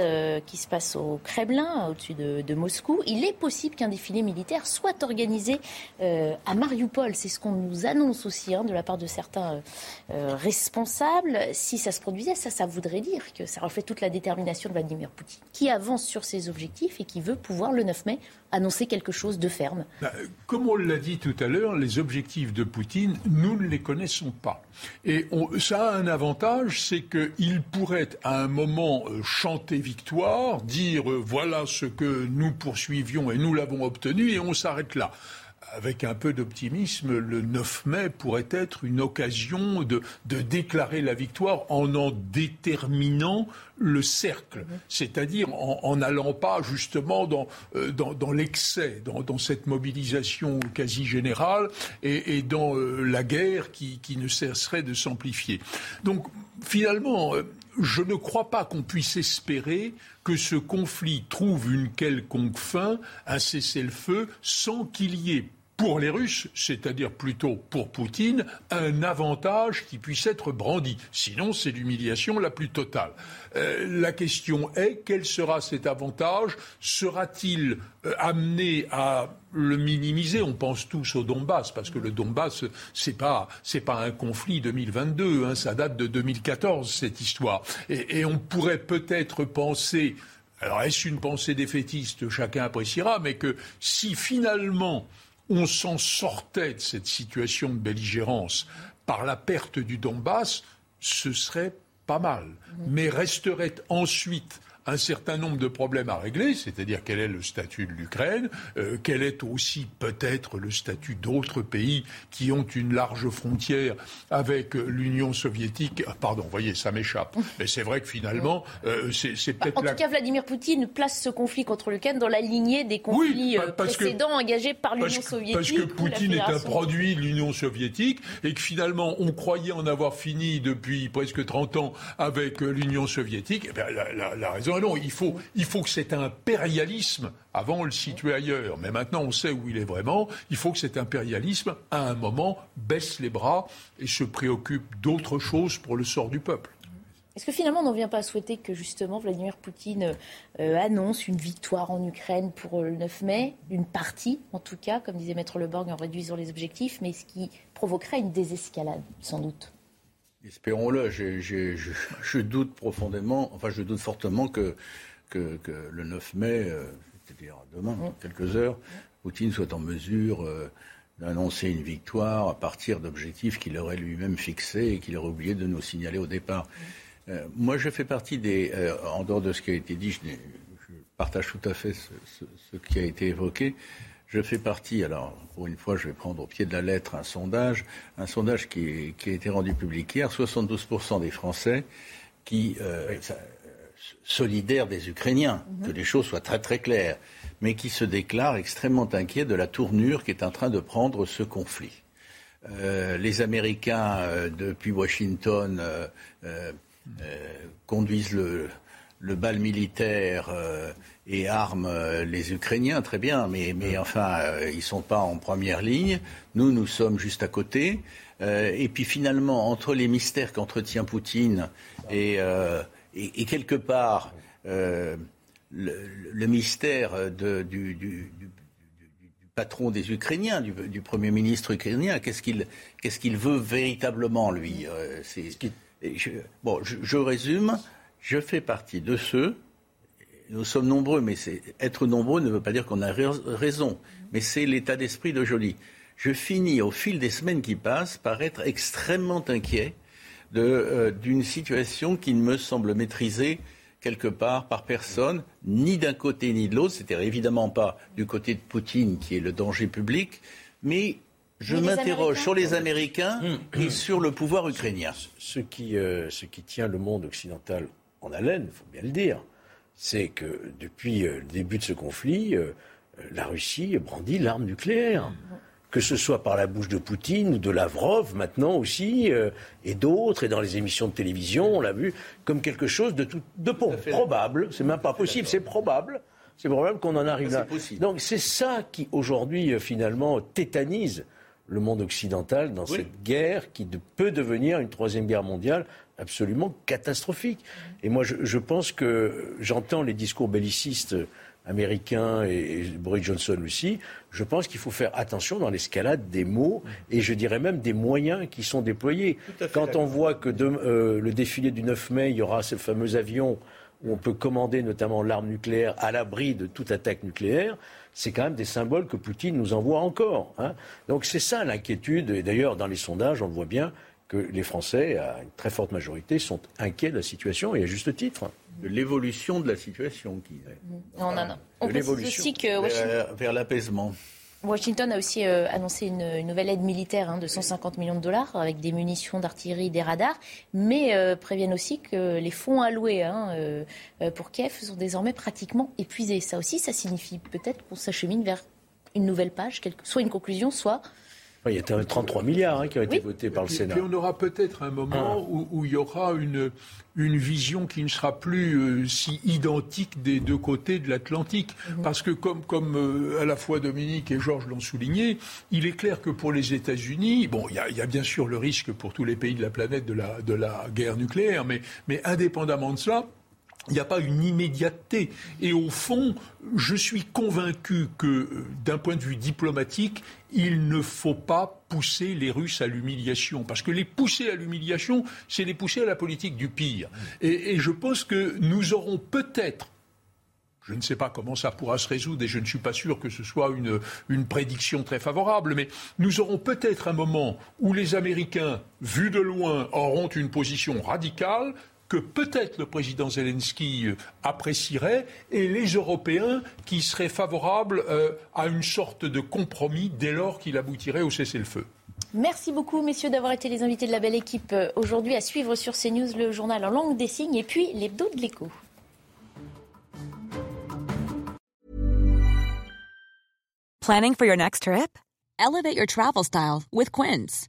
qui se passent au Kremlin, au-dessus de, Moscou. Il est possible qu'un défilé militaire soit organisé à Mariupol. C'est ce qu'on nous annonce aussi hein, de la part de certains responsables. Si ça se produisait, ça, ça voudrait dire que ça reflète toute la détermination de Vladimir Poutine, qui avance sur ses objectifs et qui veut pouvoir, le 9 mai, annoncer quelque chose de ferme. Bah, comme on l'a dit tout à l'heure, les objectifs de Poutine, nous ne les connaissons pas. Et ça a un avantage, c'est qu'il pourrait à un moment euh, chanter victoire, dire euh, voilà ce que nous poursuivions et nous l'avons obtenu, et on s'arrête là avec un peu d'optimisme, le 9 mai pourrait être une occasion de, déclarer la victoire en en déterminant le cercle, c'est-à-dire en n'allant pas justement dans, euh, dans, l'excès, dans, cette mobilisation quasi générale et, dans euh, la guerre qui, qui, ne cesserait de s'amplifier. Donc finalement, euh, je ne crois pas qu'on puisse espérer que ce conflit trouve une quelconque fin, un cessez-le-feu, sans qu'il y ait pour les Russes, c'est-à-dire plutôt pour Poutine, un avantage qui puisse être brandi. Sinon, c'est l'humiliation la plus totale. Euh, la question est, quel sera cet avantage? Sera-t-il euh, amené à le minimiser? On pense tous au Donbass, parce que le Donbass, c'est pas, pas un conflit 2022, hein, ça date de 2014, cette histoire. Et on pourrait peut-être penser, alors est-ce une pensée défaitiste? Chacun appréciera, mais que si finalement on s'en sortait de cette situation de belligérance par la perte du Donbass, ce serait pas mal. Mais resterait ensuite un certain nombre de problèmes à régler, c'est-à-dire quel est le statut de l'Ukraine, euh, quel est aussi peut-être le statut d'autres pays qui ont une large frontière avec l'Union soviétique. Ah, pardon, vous voyez, ça m'échappe. Mais c'est vrai que finalement, euh, c'est peut-être... En tout cas, Vladimir Poutine place ce conflit contre l'Ukraine dans la lignée des conflits euh, précédents engagés par l'Union soviétique. Parce que Poutine est un produit de l'Union soviétique et que finalement, on croyait en avoir fini depuis presque 30 ans avec l'Union soviétique. Eh bien, la, la raison non, il faut, il faut que cet impérialisme, avant on le situait ailleurs, mais maintenant on sait où il est vraiment, il faut que cet impérialisme, à un moment, baisse les bras et se préoccupe d'autre chose pour le sort du peuple. Est-ce que finalement on n'en vient pas à souhaiter que justement Vladimir Poutine euh, annonce une victoire en Ukraine pour le 9 mai, une partie en tout cas, comme disait Maître Leborg en réduisant les objectifs, mais ce qui provoquerait une désescalade sans doute Espérons-le. Je, doute profondément, enfin je doute fortement que, le 9 mai, euh, c'est-à-dire demain, dans quelques heures, Poutine soit en mesure euh, d'annoncer une victoire à partir d'objectifs qu'il aurait lui-même fixés et qu'il aurait oublié de nous signaler au départ. Euh, moi, je fais partie des, en dehors de ce qui a été dit, je, partage tout à fait ce qui a été évoqué. Je fais partie, alors pour une fois je vais prendre au pied de la lettre un sondage, un sondage qui, a été rendu public hier, 72% des Français qui, euh, solidaires des Ukrainiens, mhm. que les choses soient très très claires, mais qui se déclarent extrêmement inquiets de la tournure qui est en train de prendre ce conflit. Euh, les Américains, euh, depuis Washington, conduisent le, le bal militaire et arment euh, les Ukrainiens, très bien, mais, mais enfin, euh, ils ne sont pas en première ligne. Nous, nous sommes juste à côté. Euh, et puis finalement, entre les mystères qu'entretient Poutine et, et, quelque part le, le, mystère de, du, du, du, patron des Ukrainiens, du, Premier ministre ukrainien, qu'est-ce qu'il veut véritablement, lui je, Bon, je résume, je fais partie de ceux nous sommes nombreux, mais être nombreux ne veut pas dire qu'on a raison. Mais c'est l'état d'esprit de Joly. Je finis au fil des semaines qui passent par être extrêmement inquiet euh, d'une situation qui ne me semble maîtrisée quelque part par personne, ni d'un côté ni de l'autre. C'était évidemment pas du côté de Poutine qui est le danger public, mais je m'interroge sur les Américains et sur le pouvoir ukrainien. Ce qui, euh, ce qui tient le monde occidental en haleine, il faut bien le dire, c'est que depuis euh, le début de ce conflit, euh, la Russie brandit l'arme nucléaire. Que ce soit par la bouche de Poutine ou de Lavrov maintenant aussi, euh, et d'autres, et dans les émissions de télévision, on l'a vu, comme quelque chose de, tout, de probable. C'est même pas possible, c'est probable. C'est probable qu'on en arrive là. Donc c'est ça qui aujourd'hui finalement tétanise le monde occidental dans cette guerre qui peut devenir une troisième guerre mondiale absolument catastrophique. Et moi, je, pense que j'entends les discours bellicistes américains et, Boris Johnson aussi. Je pense qu'il faut faire attention dans l'escalade des mots et je dirais même des moyens qui sont déployés. Quand on voit que euh, le défilé du 9 mai, il y aura ce fameux avion où on peut commander notamment l'arme nucléaire à l'abri de toute attaque nucléaire, c'est quand même des symboles que Poutine nous envoie encore. Hein. Donc c'est ça l'inquiétude. Et d'ailleurs, dans les sondages, on le voit bien, que les Français, à une très forte majorité, sont inquiets de la situation, et à juste titre. De l'évolution de la situation. Qui... Non, non, non. On aussi que Washington... vers, l'apaisement. Washington a aussi euh, annoncé une, nouvelle aide militaire hein, de 150 millions de dollars avec des munitions d'artillerie, des radars, mais euh, préviennent aussi que les fonds alloués hein, euh, pour Kiev sont désormais pratiquement épuisés. Ça aussi, ça signifie peut-être qu'on s'achemine vers une nouvelle page, soit une conclusion, soit il y a 33 milliards hein, qui ont été votés par le Sénat. Et on aura peut-être un moment ah. où, il y aura une, une vision qui ne sera plus euh, si identique des deux côtés de l'Atlantique. Mhm. Parce que comme, comme euh, à la fois Dominique et Georges l'ont souligné, il est clair que pour les États-Unis, bon, il y, y a, bien sûr le risque pour tous les pays de la planète de la, de la guerre nucléaire, mais, mais indépendamment de cela, il n'y a pas une immédiateté. Et au fond, je suis convaincu que, d'un point de vue diplomatique, il ne faut pas pousser les Russes à l'humiliation. Parce que les pousser à l'humiliation, c'est les pousser à la politique du pire. Et, je pense que nous aurons peut-être je ne sais pas comment ça pourra se résoudre et je ne suis pas sûr que ce soit une prédiction très favorable, mais nous aurons peut-être un moment où les Américains, vus de loin, auront une position radicale, que peut-être le président Zelensky euh, apprécierait et les Européens qui seraient favorables euh, à une sorte de compromis dès lors qu'il aboutirait au cessez-le-feu. Merci beaucoup, messieurs, d'avoir été les invités de la belle équipe euh, aujourd'hui à suivre sur CNews le journal en langue des signes et puis l'hebdo de l'écho. Planning for your next trip? Elevate your travel style with Quince.